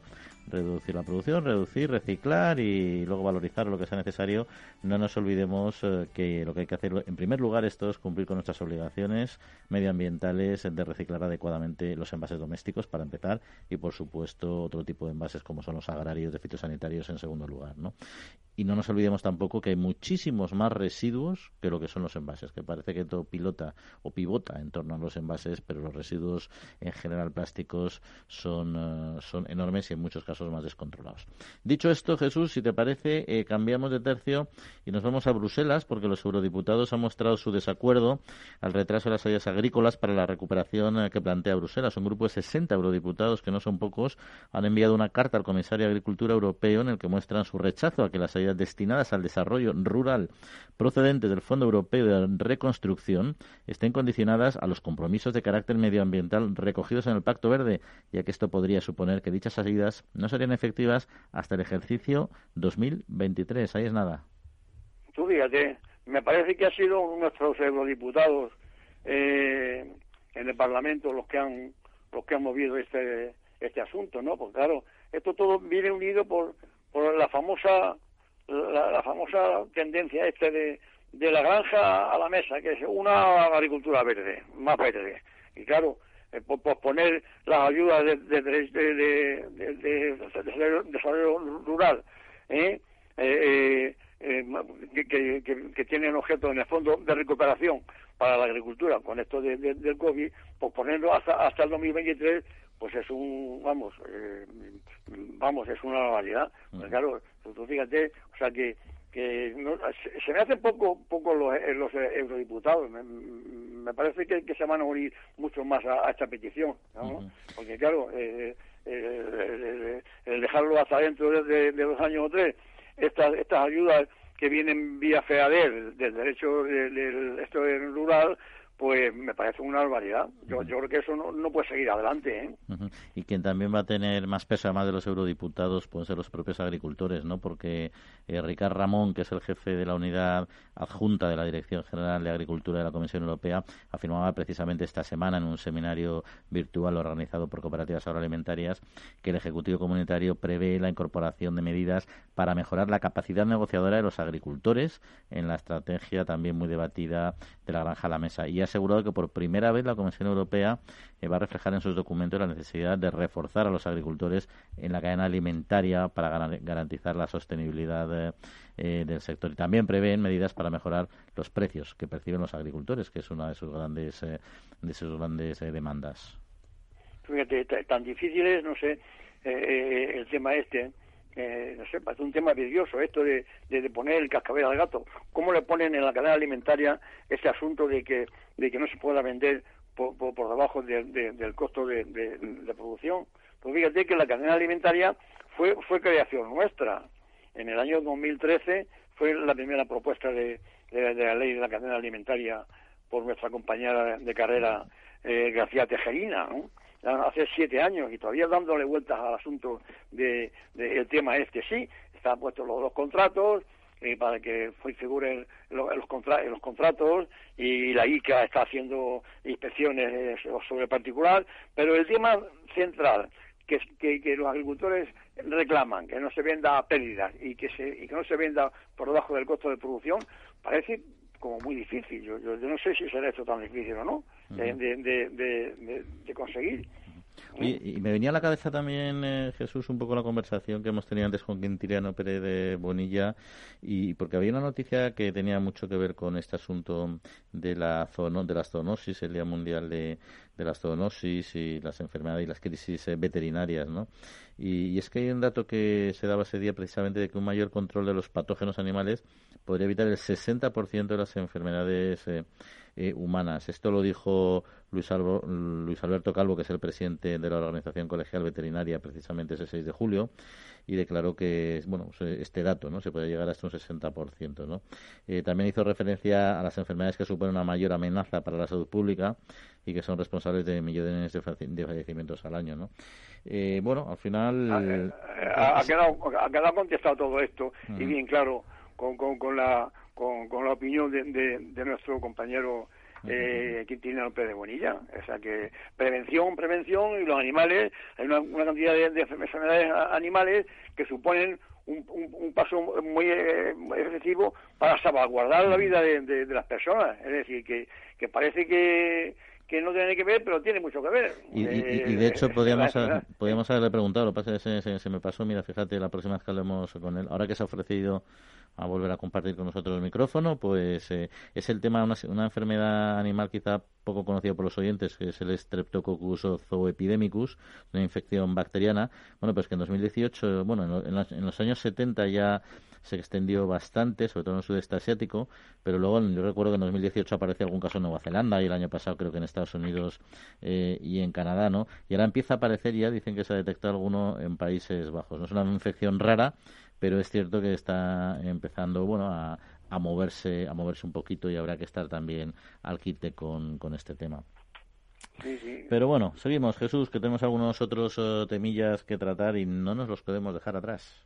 Speaker 2: reducir la producción, reducir, reciclar y luego valorizar lo que sea necesario. No nos olvidemos eh, que lo que hay que hacer en primer lugar esto es cumplir con nuestras obligaciones medioambientales de reciclar adecuadamente los envases domésticos para empezar y por supuesto otro tipo de envases como son los agrarios de fitosanitarios en segundo lugar, ¿no? Y no nos olvidemos tampoco que hay muchísimos más residuos que lo que son los envases, que parece que todo pilota o pivota en torno a los envases, pero los residuos en general plásticos son, eh, son enormes y en muchos casos más descontrolados. Dicho esto, Jesús, si te parece, eh, cambiamos de tercio y nos vamos a Bruselas porque los eurodiputados han mostrado su desacuerdo al retraso de las ayudas agrícolas para la recuperación eh, que plantea Bruselas. Un grupo de 60 eurodiputados, que no son pocos, han enviado una carta al comisario de Agricultura Europeo en el que muestran su rechazo a que las ayudas destinadas al desarrollo rural procedentes del Fondo Europeo de Reconstrucción estén condicionadas a los compromisos de carácter medioambiental recogidos en el Pacto Verde, ya que esto podría suponer que dichas ayudas no serían efectivas hasta el ejercicio 2023. Ahí es nada.
Speaker 3: Tú fíjate, me parece que ha sido nuestros eurodiputados eh, en el Parlamento los que han los que han movido este este asunto, ¿no? Porque claro, esto todo viene unido por por la famosa la, famosa tendencia este de, de la granja a la mesa, que es una agricultura verde, más verde. Y claro, eh, posponer las ayudas de, de, de, desarrollo rural, ¿eh? Eh, que, que, que, tienen objeto en el fondo de recuperación para la agricultura con esto del COVID, posponerlo hasta, hasta el 2023 pues es un, vamos, eh, vamos, es una barbaridad. claro, tú, fíjate, o sea que, que se, me hace poco poco los, eh, los eh, eurodiputados. Me, parece que, que, se van a unir mucho más a, esta petición, ¿no? Porque claro, el, dejarlo hasta dentro de, dos años o tres, estas, estas ayudas que vienen vía FEADER del derecho del, esto rural, pues me parece una barbaridad. Yo, yo creo que eso no, puede seguir adelante. ¿eh?
Speaker 2: Y quien también va a tener más peso, además de los eurodiputados, pueden ser los propios agricultores, ¿no? Porque eh, Ricard Ramón, que es el jefe de la unidad adjunta de la Dirección General de Agricultura de la Comisión Europea, afirmaba precisamente esta semana en un seminario virtual organizado por cooperativas agroalimentarias que el Ejecutivo Comunitario prevé la incorporación de medidas para mejorar la capacidad negociadora de los agricultores en la estrategia también muy debatida de la granja a la mesa. Y asegurado que por primera vez la Comisión Europea eh, va a reflejar en sus documentos la necesidad de reforzar a los agricultores en la cadena alimentaria para garantizar la sostenibilidad eh, eh, del sector. Y también prevén medidas para mejorar los precios que perciben los agricultores, que es una de sus grandes, de sus grandes demandas.
Speaker 3: Fíjate, tan difícil es, no sé, el tema este eh, no sé, parece un tema vidrioso esto de, de, poner el cascabel al gato. ¿Cómo le ponen en la cadena alimentaria ese asunto de que, de que no se pueda vender por, por, debajo del costo de, producción? Pues fíjate que la cadena alimentaria fue, fue creación nuestra. En el año 2013 fue la primera propuesta de, la ley de la cadena alimentaria por nuestra compañera de carrera eh, García Tejerina. Hace siete años y todavía dándole vueltas al asunto de, el tema este. Sí, están puestos los, dos contratos eh, para que figuren los, los, los, contratos y la ICA está haciendo inspecciones sobre el particular, pero el tema central que, que, los agricultores reclaman, que no se venda a pérdidas y que, se, y que no se venda por debajo del costo de producción, parece como muy difícil. Yo, yo, no sé si será esto tan difícil o no de, de, de, conseguir.
Speaker 2: Y me venía a la cabeza también, eh, Jesús, un poco la conversación que hemos tenido antes con Quintiliano Pérez de Bonilla, y porque había una noticia que tenía mucho que ver con este asunto de la zoono, de las zoonosis, el Día Mundial de, de las zoonosis y las enfermedades y las crisis eh, veterinarias, ¿no? Y, es que hay un dato que se daba ese día precisamente de que un mayor control de los patógenos animales podría evitar el 60% de las enfermedades eh, eh, humanas. Esto lo dijo Luis, Luis Alberto Calvo, que es el presidente de la Organización Colegial Veterinaria, precisamente ese 6 de julio, y declaró que bueno este dato no se puede llegar hasta un 60%. ¿no? Eh, también hizo referencia a las enfermedades que suponen una mayor amenaza para la salud pública y que son responsables de millones de fallecimientos al año. ¿no? Eh, bueno, al final...
Speaker 3: Ha, quedado, ha quedado contestado todo esto y bien claro con, con, con la con, con, la opinión de, de, nuestro compañero eh, que tiene el pez de bonilla. O sea que prevención, prevención y los animales, hay una, cantidad de, de, enfermedades animales que suponen un, un, paso muy, eh, excesivo para salvaguardar la vida de, de, las personas. Es decir, que, que parece que que no tiene que ver, pero tiene mucho que ver.
Speaker 2: Y, de hecho eh, podríamos, podríamos haberle preguntado, lo que pasa es que se, me pasó, mira, fíjate, la próxima vez que hablemos con él, ahora que se ha ofrecido a volver a compartir con nosotros el micrófono, pues eh, es el tema una, una, enfermedad animal quizá poco conocida por los oyentes, que es el Streptococcus zooepidemicus, una infección bacteriana. Bueno, pues que en 2018, bueno, en, los, en los años 70 ya se extendió bastante, sobre todo en el sudeste asiático, pero luego yo recuerdo que en 2018 apareció algún caso en Nueva Zelanda y el año pasado creo que en Estados Unidos eh, y en Canadá, ¿no? Y ahora empieza a aparecer ya, dicen que se ha detectado alguno en Países Bajos. No es una infección rara, pero es cierto que está empezando, bueno, a, a moverse, a moverse un poquito y habrá que estar también al quite con, con este tema.
Speaker 3: Sí, sí.
Speaker 2: Pero bueno, seguimos, Jesús, que tenemos algunos otros eh, temillas que tratar y no nos los podemos dejar atrás.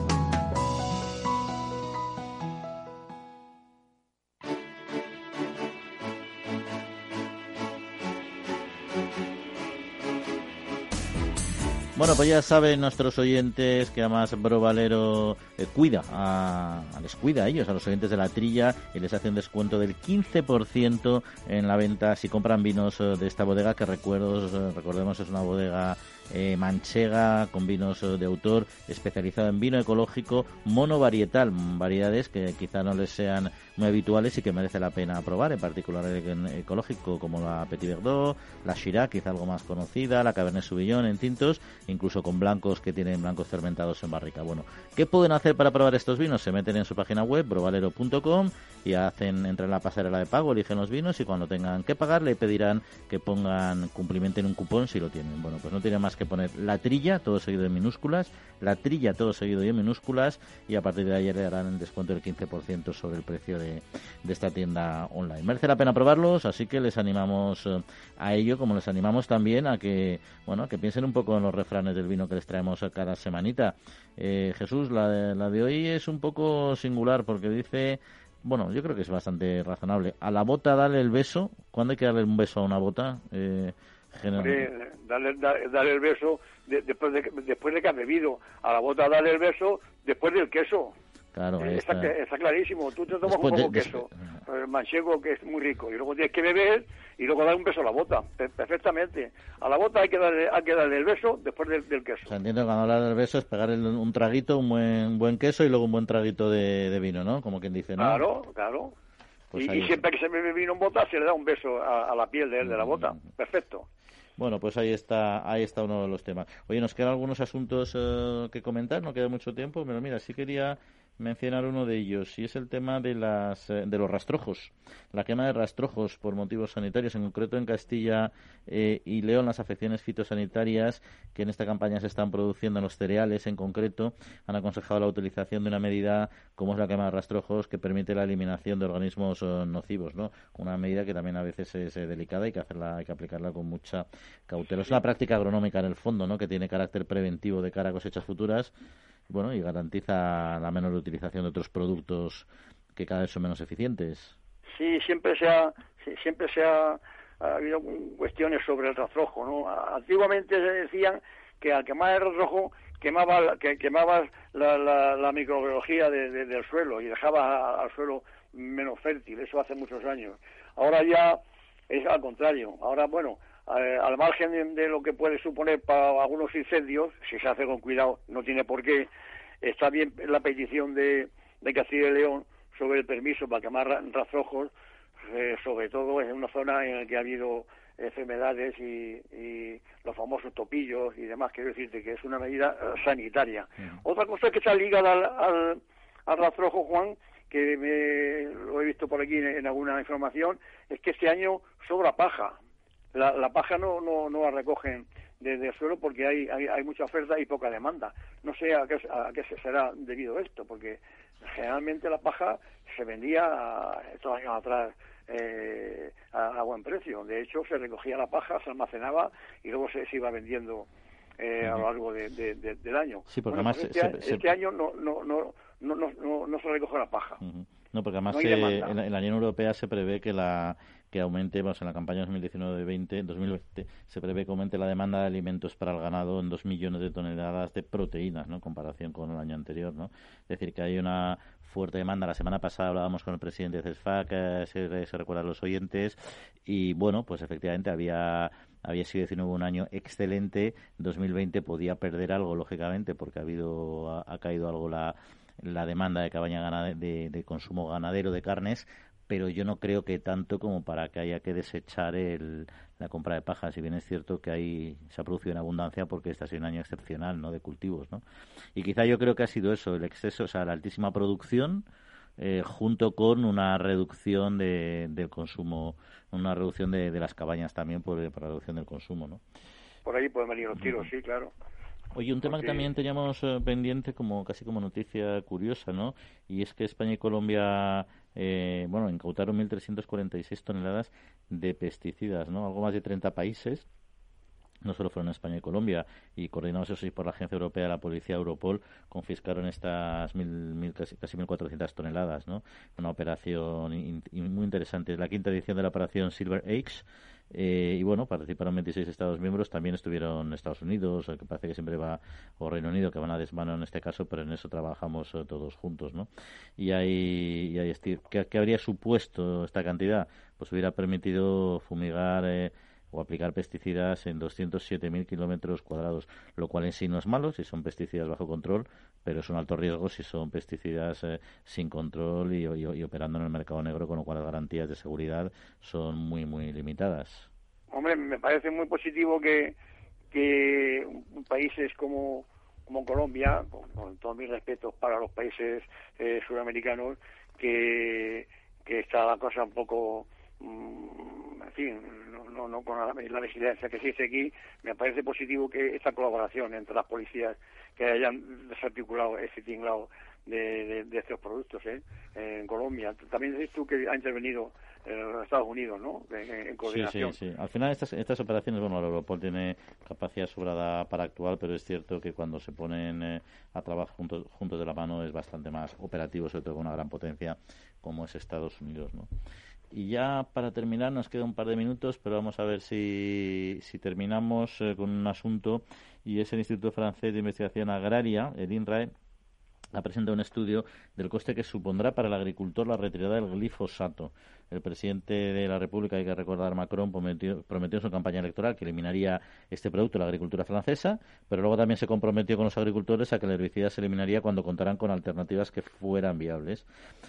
Speaker 2: Bueno, pues ya saben nuestros oyentes que además Brovalero eh, cuida, a, les cuida a ellos, a los oyentes de la trilla, y les hace un descuento del 15% en la venta si compran vinos eh, de esta bodega, que recuerdos, eh, recordemos es una bodega manchega con vinos de autor, especializada en vino ecológico, monovarietal, variedades que quizá no les sean muy habituales y que merece la pena probar, en particular el ecológico como la Petit Verdot, la Shiraz, quizá algo más conocida, la Cabernet Sauvignon en tintos, incluso con blancos que tienen blancos fermentados en barrica. Bueno, ¿qué pueden hacer para probar estos vinos? Se meten en su página web, brovalero.com, y hacen, entran en la pasarela de pago, eligen los vinos y cuando tengan que pagar le pedirán que pongan, cumplimenten un cupón si lo tienen. Bueno, pues no tiene más que poner la trilla, todo seguido en minúsculas, la trilla, todo seguido en minúsculas, y a partir de ayer le darán el descuento del 15% sobre el precio de, esta tienda online. Merece la pena probarlos, así que les animamos eh, a ello, como les animamos también a que, bueno, que piensen un poco en los refranes del vino que les traemos cada semanita. Eh, Jesús, la de, la de hoy es un poco singular porque dice bueno, yo creo que es bastante razonable. A la bota dale el beso. ¿Cuándo hay que darle un beso a una bota? Eh,
Speaker 3: darle, el beso después, de, después de que ha bebido. A la bota dale el beso después del queso.
Speaker 2: Claro,
Speaker 3: eh, está, está, clarísimo. Tú te tomas un poco de, queso, el manchego que es muy rico, y luego tienes que beber y luego dar un beso a la bota, perfectamente. A la bota hay que darle, hay que darle el beso después del, queso.
Speaker 2: O sea, entiendo que cuando hablas del beso es pegarle un traguito, un buen, buen queso y luego un buen traguito de, vino, ¿no? Como quien dice, ¿no?
Speaker 3: Claro, claro. Pues y, siempre que se bebe vino en bota se le da un beso a, la piel de, de la bota. Mm. Perfecto.
Speaker 2: Bueno, pues ahí está, ahí está uno de los temas. Oye, nos quedan algunos asuntos eh, que comentar, no queda mucho tiempo, pero mira, sí quería mencionar uno de ellos y es el tema de las eh, de los rastrojos la quema de rastrojos por motivos sanitarios en concreto en Castilla eh, y León las afecciones fitosanitarias que en esta campaña se están produciendo en los cereales en concreto han aconsejado la utilización de una medida como es la quema de rastrojos que permite la eliminación de organismos eh, nocivos no una medida que también a veces es delicada y que hacerla hay que aplicarla con mucha cautela. Es una práctica agronómica en el fondo no que tiene carácter preventivo de cara a cosechas futuras bueno, y garantiza la menor utilización de otros productos que cada vez son menos eficientes.
Speaker 3: Sí, siempre se ha, siempre se ha, habido cuestiones sobre el rastrojo, ¿no? Antiguamente se decían que al quemar el rastrojo quemaba, que quemabas la, la, microbiología del suelo y dejaba al suelo menos fértil, eso hace muchos años. Ahora ya es al contrario, ahora bueno, al margen de, lo que puede suponer para algunos incendios, si se hace con cuidado, no tiene por qué, está bien la petición de, de Castilla y León sobre el permiso para quemar rastrojos, eh, sobre todo en una zona en la que ha habido enfermedades y, los famosos topillos y demás, quiero decirte que es una medida eh, sanitaria. Otra cosa que está ligada al, al, rastrojo, Juan, que lo he visto por aquí en, alguna información, es que este año sobra paja. La, la paja no, no, no la recogen de, suelo porque hay, hay, mucha oferta y poca demanda. No sé a qué, a qué será debido esto, porque generalmente la paja se vendía estos años atrás eh, a, buen precio. De hecho, se recogía la paja, se almacenaba y luego se, iba vendiendo eh, a lo largo del año.
Speaker 2: Sí, porque además
Speaker 3: este, este, año no, no, no, no, no, no se recoge la paja.
Speaker 2: No, porque además en, la, en, la, Unión Europea se prevé que la que aumente, en la campaña 2019-20, 2020, se prevé que aumente la demanda de alimentos para el ganado en dos millones de toneladas de proteínas, ¿no? En comparación con el año anterior, ¿no? Es decir, que hay una fuerte demanda. La semana pasada hablábamos con el presidente de CESFAC, eh, se, se recuerdan los oyentes, y bueno, pues efectivamente había había sido 19 un año excelente, 2020 podía perder algo, lógicamente, porque ha habido ha, caído algo la, la demanda de cabaña de, de, consumo ganadero de carnes, pero yo no creo que tanto como para que haya que desechar el, la compra de paja, si bien es cierto que ahí se ha producido en abundancia porque este ha sido un año excepcional ¿no? de cultivos. ¿no? Y quizá yo creo que ha sido eso, el exceso, o sea, la altísima producción eh, junto con una reducción de, del consumo, una reducción de, de las cabañas también por, por, la reducción del consumo. ¿no?
Speaker 3: Por ahí pueden venir los tiros, sí, claro.
Speaker 2: Oye, un tema que también teníamos eh, pendiente como casi como noticia curiosa, ¿no? Y es que España y Colombia, eh, bueno, incautaron 1.346 toneladas de pesticidas, ¿no? Algo más de 30 países no solo fueron España y Colombia, y coordinados eso sí por la Agencia Europea, la Policía Europol, confiscaron estas mil, mil, casi, casi 1.400 toneladas, ¿no? Una operación muy interesante. Es la quinta edición de la operación Silver Age, eh, y bueno, participaron 26 Estados miembros, también estuvieron Estados Unidos, que parece que siempre va, o Reino Unido, que van a desmano en este caso, pero en eso trabajamos eh, todos juntos, ¿no? Y hay, y hay ¿qué, habría supuesto esta cantidad? Pues hubiera permitido fumigar eh, o aplicar pesticidas en 207.000 kilómetros cuadrados, lo cual en sí no es malo si son pesticidas bajo control, pero es un alto riesgo si son pesticidas eh, sin control y, operando en el mercado negro, con lo cual las garantías de seguridad son muy, muy limitadas.
Speaker 3: Hombre, me parece muy positivo que, que países como, como Colombia, con, todos mis respetos para los países eh, suramericanos, que, que está la cosa un poco Mm, no, no, con la, la, vigilancia que dice aquí, me parece positivo que esta colaboración entre las policías que hayan desarticulado ese tinglado de, de, estos productos ¿eh? en Colombia. También dices tú que ha intervenido en los Estados Unidos, ¿no? En, coordinación.
Speaker 2: Sí, sí, sí. Al final estas, estas operaciones, bueno, el Europol tiene capacidad sobrada para actuar, pero es cierto que cuando se ponen eh, a trabajar juntos, juntos de la mano es bastante más operativo, sobre todo con una gran potencia como es Estados Unidos, ¿no? Y ya para terminar, nos queda un par de minutos, pero vamos a ver si, si terminamos eh, con un asunto, y es el Instituto Francés de Investigación Agraria, el INRAE, ha presentado un estudio del coste que supondrá para el agricultor la retirada del glifosato. El presidente de la República, hay que recordar, Macron, prometió, prometió en su campaña electoral que eliminaría este producto la agricultura francesa, pero luego también se comprometió con los agricultores a que el herbicida se eliminaría cuando contaran con alternativas que fueran viables.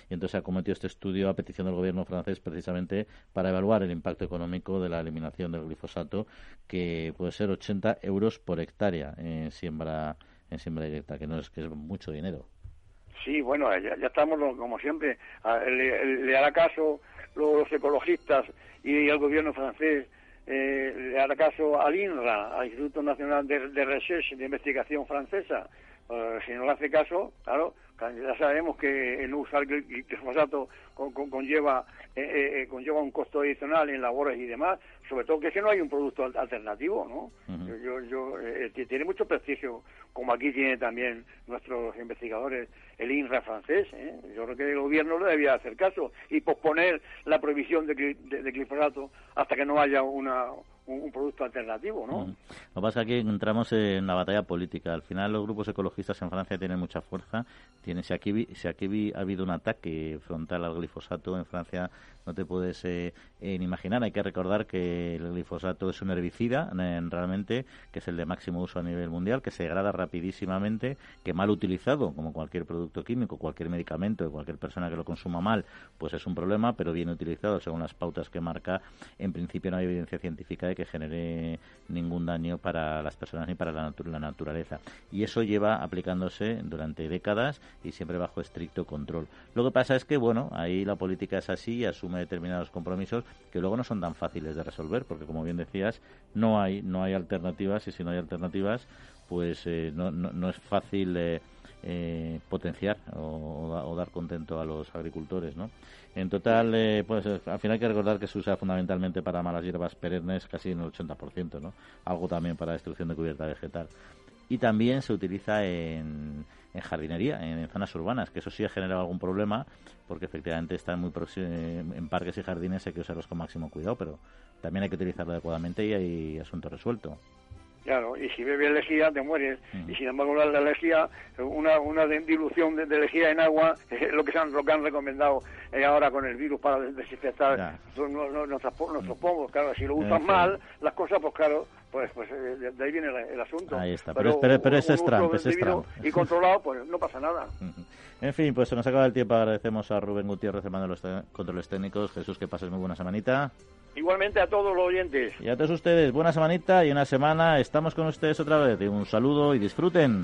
Speaker 2: Y entonces ha cometido este estudio a petición del gobierno francés precisamente para evaluar el impacto económico de la eliminación del glifosato, que puede ser 80 euros por hectárea en siembra en siembra directa, que no es que es mucho dinero.
Speaker 3: Sí, bueno, ya, estamos como siempre. Le, hará caso los, ecologistas y el gobierno francés eh, le hará caso al INRA, al Instituto Nacional de, de Research de Investigación Francesa. Eh, si no le hace caso, claro, ya sabemos que el usar glifosato conlleva, eh, conlleva un costo adicional en labores y demás, sobre todo que es que no hay un producto alternativo, ¿no? yo, yo, tiene mucho prestigio, como aquí tiene también nuestros investigadores el INRA francés. ¿eh? Yo creo que el gobierno le debía hacer caso y posponer la prohibición de, de, de glifosato hasta que no haya una, un, producto alternativo, ¿no?
Speaker 2: Lo que pasa es que aquí entramos en la batalla política. Al final los grupos ecologistas en Francia tienen mucha fuerza. Tiene, si aquí, si aquí ha habido un ataque frontal al glifosato en Francia, no te puedes eh, imaginar. Hay que recordar que el glifosato es un herbicida, realmente, que es el de máximo uso a nivel mundial, que se degrada rapidísimamente, que mal utilizado, como cualquier producto químico, cualquier medicamento, cualquier persona que lo consuma mal, pues es un problema, pero bien utilizado según las pautas que marca, en principio no hay evidencia científica de que genere ningún daño para las personas ni para la, la naturaleza. Y eso lleva aplicándose durante décadas y siempre bajo estricto control. Lo que pasa es que, bueno, ahí la política es así y asume determinados compromisos que luego no son tan fáciles de resolver, porque como bien decías, no hay, no hay alternativas y si no hay alternativas, pues eh, no, no, es fácil eh, eh, potenciar o, dar contento a los agricultores, ¿no? En total, eh, pues al final hay que recordar que se usa fundamentalmente para malas hierbas perennes, casi en el 80%, ¿no? Algo también para destrucción de cubierta vegetal. Y también se utiliza en, jardinería, en, zonas urbanas, que eso sí ha generado algún problema, porque efectivamente están muy en parques y jardines hay que usarlos con máximo cuidado, pero también hay que utilizarlo adecuadamente y hay asunto resuelto.
Speaker 3: Claro, y si bebes lejía te mueres. Y sin embargo la, lejía, una, una dilución de, lejía en agua, es lo que, se han, lo que han recomendado eh, ahora con el virus para desinfectar nuestros, pomos. Claro, si lo usan mal, las cosas, pues claro, pues, pues eh, de ahí viene el, asunto.
Speaker 2: Ahí está, pero, pero, pero, ese es Trump, ese es Trump.
Speaker 3: Y controlado, pues no pasa nada.
Speaker 2: En fin, pues se nos acaba el tiempo. Agradecemos a Rubén Gutiérrez, hermano de los controles técnicos. Jesús, que pases muy buena semanita.
Speaker 3: Igualmente a todos los oyentes.
Speaker 2: Y a todos ustedes, buena semanita y una semana estamos con ustedes otra vez. Un saludo y disfruten.